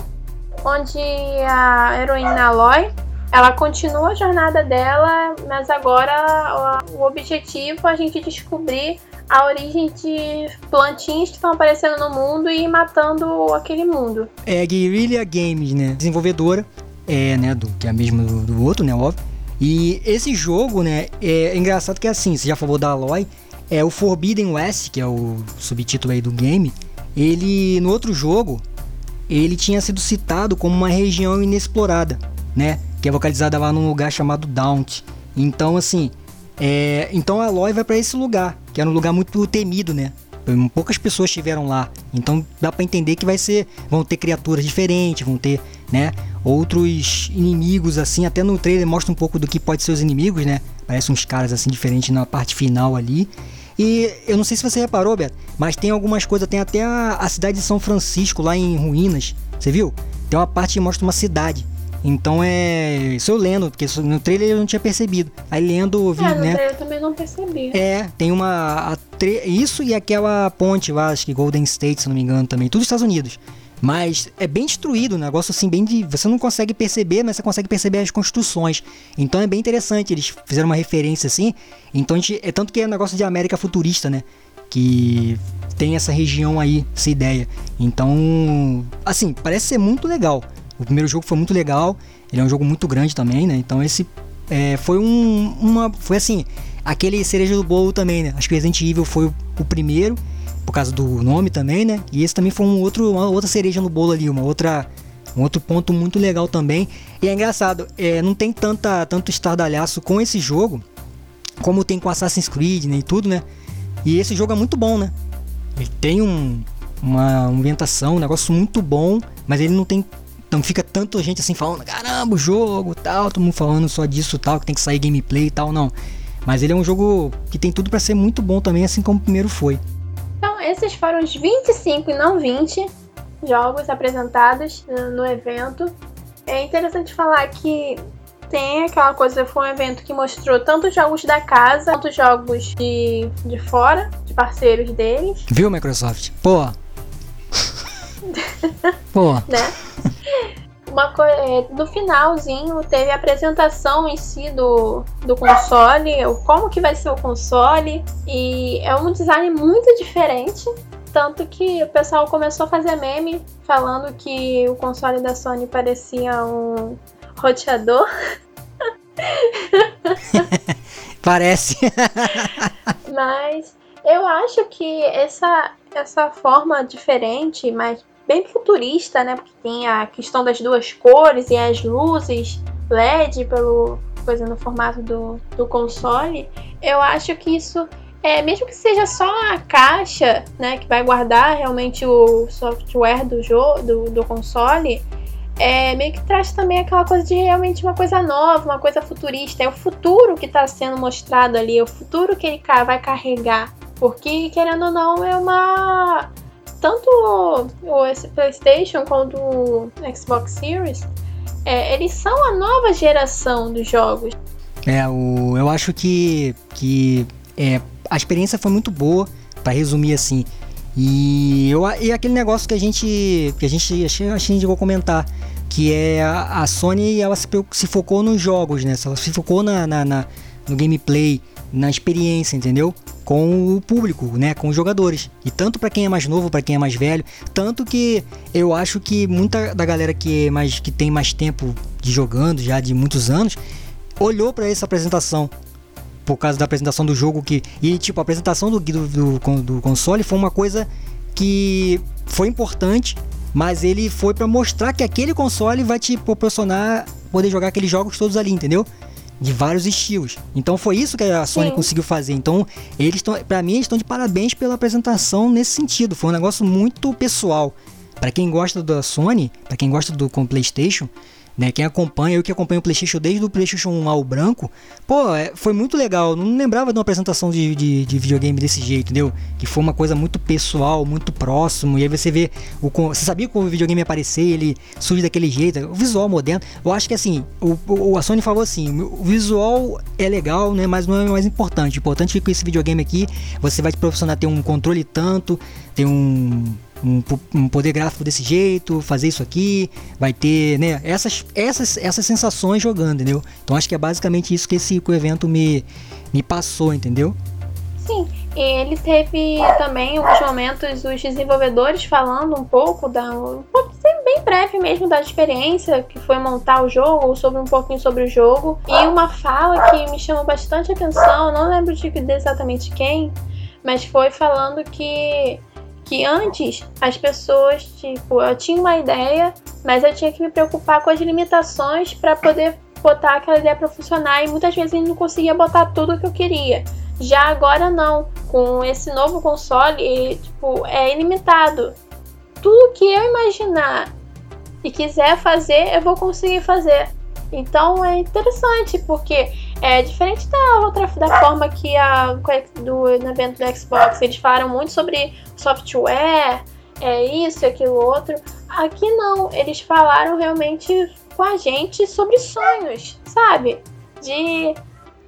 onde a heroína Aloy ela continua a jornada dela, mas agora o objetivo é a gente descobrir a origem de plantinhas que estão aparecendo no mundo e matando aquele mundo. É a Guerrilla Games, né? Desenvolvedora, é, né, do, que é a mesma do, do outro, né, óbvio. E esse jogo, né, é engraçado que é assim, você já falou da Aloy, é o Forbidden West, que é o subtítulo aí do game. Ele, no outro jogo, ele tinha sido citado como uma região inexplorada, né? Que é localizada lá num lugar chamado Daunt. Então, assim, é, então a Aloy vai para esse lugar, que era um lugar muito temido, né? Poucas pessoas estiveram lá, então dá para entender que vai ser, vão ter criaturas diferentes, vão ter, né, outros inimigos assim. Até no trailer mostra um pouco do que pode ser os inimigos, né? Parece uns caras assim diferentes na parte final ali. E eu não sei se você reparou, Beto, mas tem algumas coisas, tem até a, a cidade de São Francisco lá em ruínas. Você viu? Tem uma parte que mostra uma cidade. Então é. Isso eu lendo, porque no trailer eu não tinha percebido. Aí lendo vi, é, no né? trailer eu também não percebi. É, tem uma. Tre... Isso e aquela ponte lá, acho que Golden State, se não me engano, também. Tudo Estados Unidos. Mas é bem destruído, um negócio assim, bem de. Você não consegue perceber, mas você consegue perceber as construções. Então é bem interessante. Eles fizeram uma referência assim. Então gente, é tanto que é um negócio de América futurista, né? Que tem essa região aí, essa ideia. Então, assim, parece ser muito legal. O primeiro jogo foi muito legal, ele é um jogo muito grande também, né? Então esse é, foi um, uma. Foi assim, aquele cereja do bolo também, né? Acho que Resident Evil foi o, o, primeiro, por causa do nome também, né? E esse também foi um outro, uma outra cereja no bolo ali, uma outra. Um outro ponto muito legal também. E é engraçado, é, não tem tanta, tanto estardalhaço com esse jogo como tem com Assassin's Creed né, e tudo, né? E esse jogo é muito bom, né? Ele tem um, uma ambientação, um negócio muito bom, mas ele não tem não fica tanta gente assim falando, caramba, o jogo tal, todo mundo falando só disso tal, que tem que sair gameplay e tal, não. Mas ele é um jogo que tem tudo para ser muito bom também, assim como o primeiro foi. Esses foram os 25 e não 20 jogos apresentados no evento. É interessante falar que tem aquela coisa, foi um evento que mostrou tanto jogos da casa quanto jogos de, de fora, de parceiros deles. Viu, Microsoft? Pô. Pô. Né? Uma, é, no finalzinho teve a apresentação em si do, do console, como que vai ser o console, e é um design muito diferente. Tanto que o pessoal começou a fazer meme falando que o console da Sony parecia um roteador. Parece. Mas eu acho que essa, essa forma diferente, mas bem futurista, né? Porque tem a questão das duas cores e as luzes LED pelo coisa no formato do, do console. Eu acho que isso é, mesmo que seja só a caixa, né, que vai guardar realmente o software do jogo, do, do console, é, meio que traz também aquela coisa de realmente uma coisa nova, uma coisa futurista. É o futuro que está sendo mostrado ali, é o futuro que ele vai carregar. Porque, querendo ou não, é uma tanto o esse PlayStation quanto o Xbox Series, é, eles são a nova geração dos jogos. É, o, eu acho que, que é, a experiência foi muito boa, para resumir assim. E, eu, e aquele negócio que a gente que a gente achei, a gente vou comentar, que é a, a, Sony ela se, se focou nos jogos, né? Ela se focou na, na, na, no gameplay, na experiência, entendeu? Com o público, né, com os jogadores. E tanto para quem é mais novo, para quem é mais velho, tanto que eu acho que muita da galera que é mais que tem mais tempo de jogando já de muitos anos olhou para essa apresentação por causa da apresentação do jogo que e tipo a apresentação do, do, do, do console foi uma coisa que foi importante, mas ele foi para mostrar que aquele console vai te proporcionar poder jogar aqueles jogos todos ali, entendeu? De vários estilos. Então foi isso que a Sony Sim. conseguiu fazer. Então eles estão, para mim, estão de parabéns pela apresentação nesse sentido. Foi um negócio muito pessoal. Para quem gosta da Sony, para quem gosta do com PlayStation, né? Quem acompanha, eu que acompanho o PlayStation desde o PlayStation 1 ao branco, pô, é, foi muito legal. Não lembrava de uma apresentação de, de, de, videogame desse jeito, entendeu? Que foi uma coisa muito pessoal, muito próximo. E aí você vê. O, você sabia que o videogame ia aparecer, ele surge daquele jeito, o visual moderno. Eu acho que assim, o, o, a Sony falou assim: o visual é legal, né? Mas não é o mais importante. O importante é que com esse videogame aqui você vai te proporcionar ter um controle tanto, ter um um, um, poder gráfico desse jeito, fazer isso aqui, vai ter, né, essas, essas, essas sensações jogando, entendeu? Então acho que é basicamente isso que esse que o evento me, me passou, entendeu? Sim, e ele teve também alguns momentos os desenvolvedores falando um pouco da um bem breve mesmo da experiência que foi montar o jogo, ou sobre um pouquinho sobre o jogo. E uma fala que me chamou bastante atenção, não lembro de exatamente quem, mas foi falando que que antes as pessoas, tipo, eu tinha uma ideia, mas eu tinha que me preocupar com as limitações para poder botar aquela ideia para funcionar e muitas vezes não conseguia botar tudo que eu queria. Já agora não, com esse novo console, tipo, é ilimitado. Tudo que eu imaginar e quiser fazer, eu vou conseguir fazer. Então é interessante, porque é diferente da outra da forma que a do evento do Xbox, eles falaram muito sobre software, é isso, aquilo outro. Aqui não, eles falaram realmente com a gente sobre sonhos, sabe? De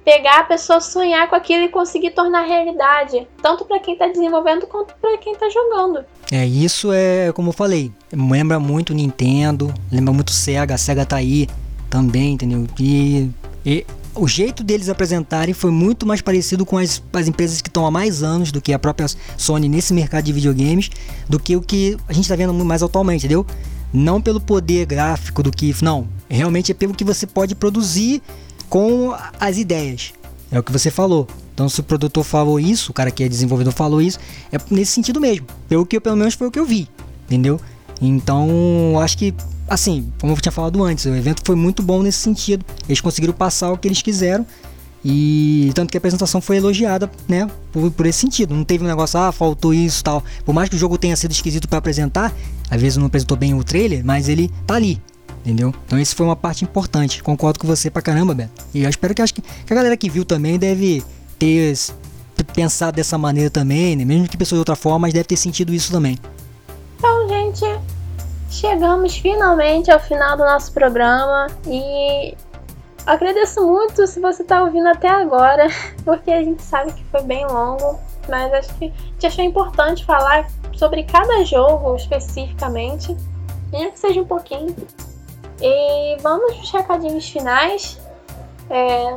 pegar a pessoa sonhar com aquilo e conseguir tornar realidade, tanto para quem está desenvolvendo quanto para quem está jogando. É, isso é, como eu falei, lembra muito Nintendo, lembra muito Sega, a Sega tá aí também, entendeu? E, e o jeito deles apresentarem foi muito mais parecido com as, as empresas que estão há mais anos do que a própria Sony nesse mercado de videogames, do que o que a gente está vendo mais atualmente, entendeu? Não pelo poder gráfico do que. Não, realmente é pelo que você pode produzir com as ideias. É o que você falou. Então, se o produtor falou isso, o cara que é desenvolvedor falou isso, é nesse sentido mesmo. Pelo que pelo menos foi o que eu vi, entendeu? Então, acho que assim, como eu tinha falado antes, o evento foi muito bom nesse sentido. Eles conseguiram passar o que eles quiseram. E tanto que a apresentação foi elogiada, né? Por, por esse sentido. Não teve um negócio, ah, faltou isso tal. Por mais que o jogo tenha sido esquisito para apresentar, às vezes não apresentou bem o trailer, mas ele tá ali. Entendeu? Então isso foi uma parte importante. Concordo com você pra caramba, Beto. E eu espero que, acho que, que a galera que viu também deve ter pensado dessa maneira também, né? Mesmo que pessoas de outra forma, mas deve ter sentido isso também. Então, gente, Chegamos finalmente ao final do nosso programa e agradeço muito se você está ouvindo até agora, porque a gente sabe que foi bem longo, mas acho que gente achou importante falar sobre cada jogo especificamente, mesmo que seja um pouquinho. E vamos para os recadinhos finais. É,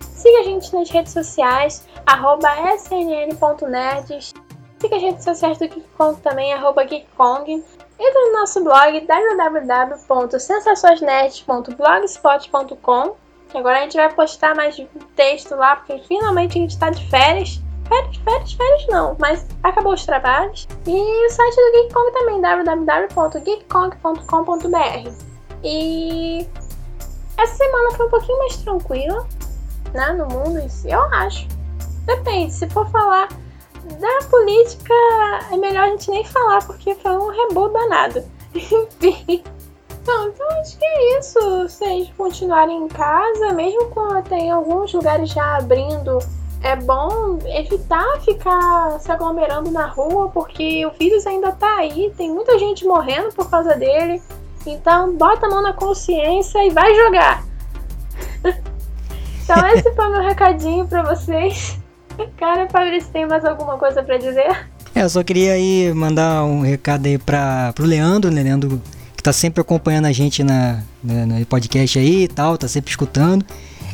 siga a gente nas redes sociais, snn.nerds. Siga as redes sociais do Geek Kong também, arroba. Entra no nosso blog www.sensaçõesnerd.blogspot.com Agora a gente vai postar mais texto lá, porque finalmente a gente está de férias. Férias, férias, férias não, mas acabou os trabalhos. E o site do Geek Kong também, www.geekkong.com.br. E essa semana foi um pouquinho mais tranquila, né, no mundo em si, eu acho. Depende, se for falar da política é melhor a gente nem falar, porque foi um reboot danado. Enfim. Então, então acho que é isso. Vocês continuarem em casa, mesmo quando tem alguns lugares já abrindo, é bom evitar ficar se aglomerando na rua, porque o vírus ainda tá aí, tem muita gente morrendo por causa dele. Então, bota a mão na consciência e vai jogar. então, esse foi meu recadinho para vocês. Cara, Fabrício, tem mais alguma coisa para dizer? É, eu só queria aí mandar um recado aí para pro Leandro, né? Leandro que tá sempre acompanhando a gente na, na, no podcast aí e tal, tá sempre escutando.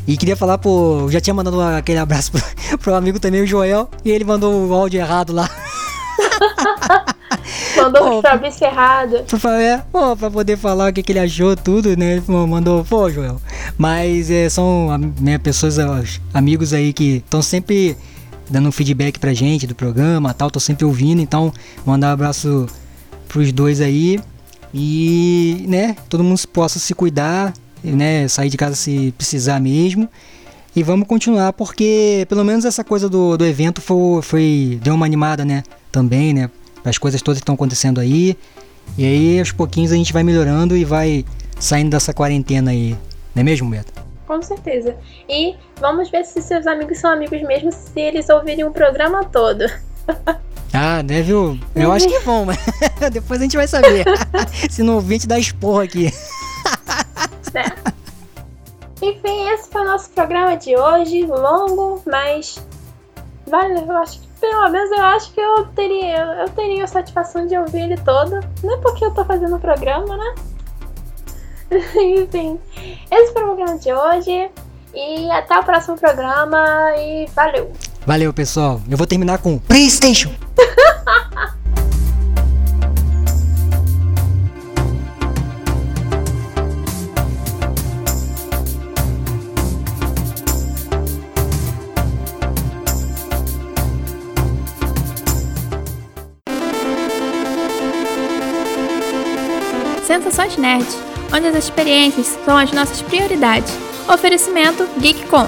E queria falar, pô, eu já tinha mandado aquele abraço pro, pro amigo também, o Joel, e ele mandou o áudio errado lá. Mandou pra bicho errado. Pra, é, pô, pra poder falar o que, que ele achou, tudo, né? Ele mandou, pô, Joel. Mas é, são né, pessoas, amigos aí que estão sempre dando um feedback pra gente do programa tal, tô sempre ouvindo, então mandar um abraço pros dois aí. E, né, todo mundo possa se cuidar, né, sair de casa se precisar mesmo. E vamos continuar, porque pelo menos essa coisa do, do evento foi, foi deu uma animada, né, também, né, as coisas todas que estão acontecendo aí. E aí, aos pouquinhos, a gente vai melhorando e vai saindo dessa quarentena aí. Não é mesmo, Beto? Com certeza. E vamos ver se seus amigos são amigos mesmo se eles ouvirem o programa todo. Ah, né, viu? Eu acho que vão, mas depois a gente vai saber. se não ouvir, a gente dá esporro aqui. É. Enfim, esse foi o nosso programa de hoje. Longo, mas. Vale, eu acho que pelo menos eu acho que eu teria, eu teria a satisfação de ouvir ele todo. Não é porque eu tô fazendo o programa, né? Enfim, esse foi o programa de hoje. E até o próximo programa. E valeu! Valeu, pessoal. Eu vou terminar com PlayStation. Sensações Nerd, onde as experiências são as nossas prioridades. Oferecimento GeekCon.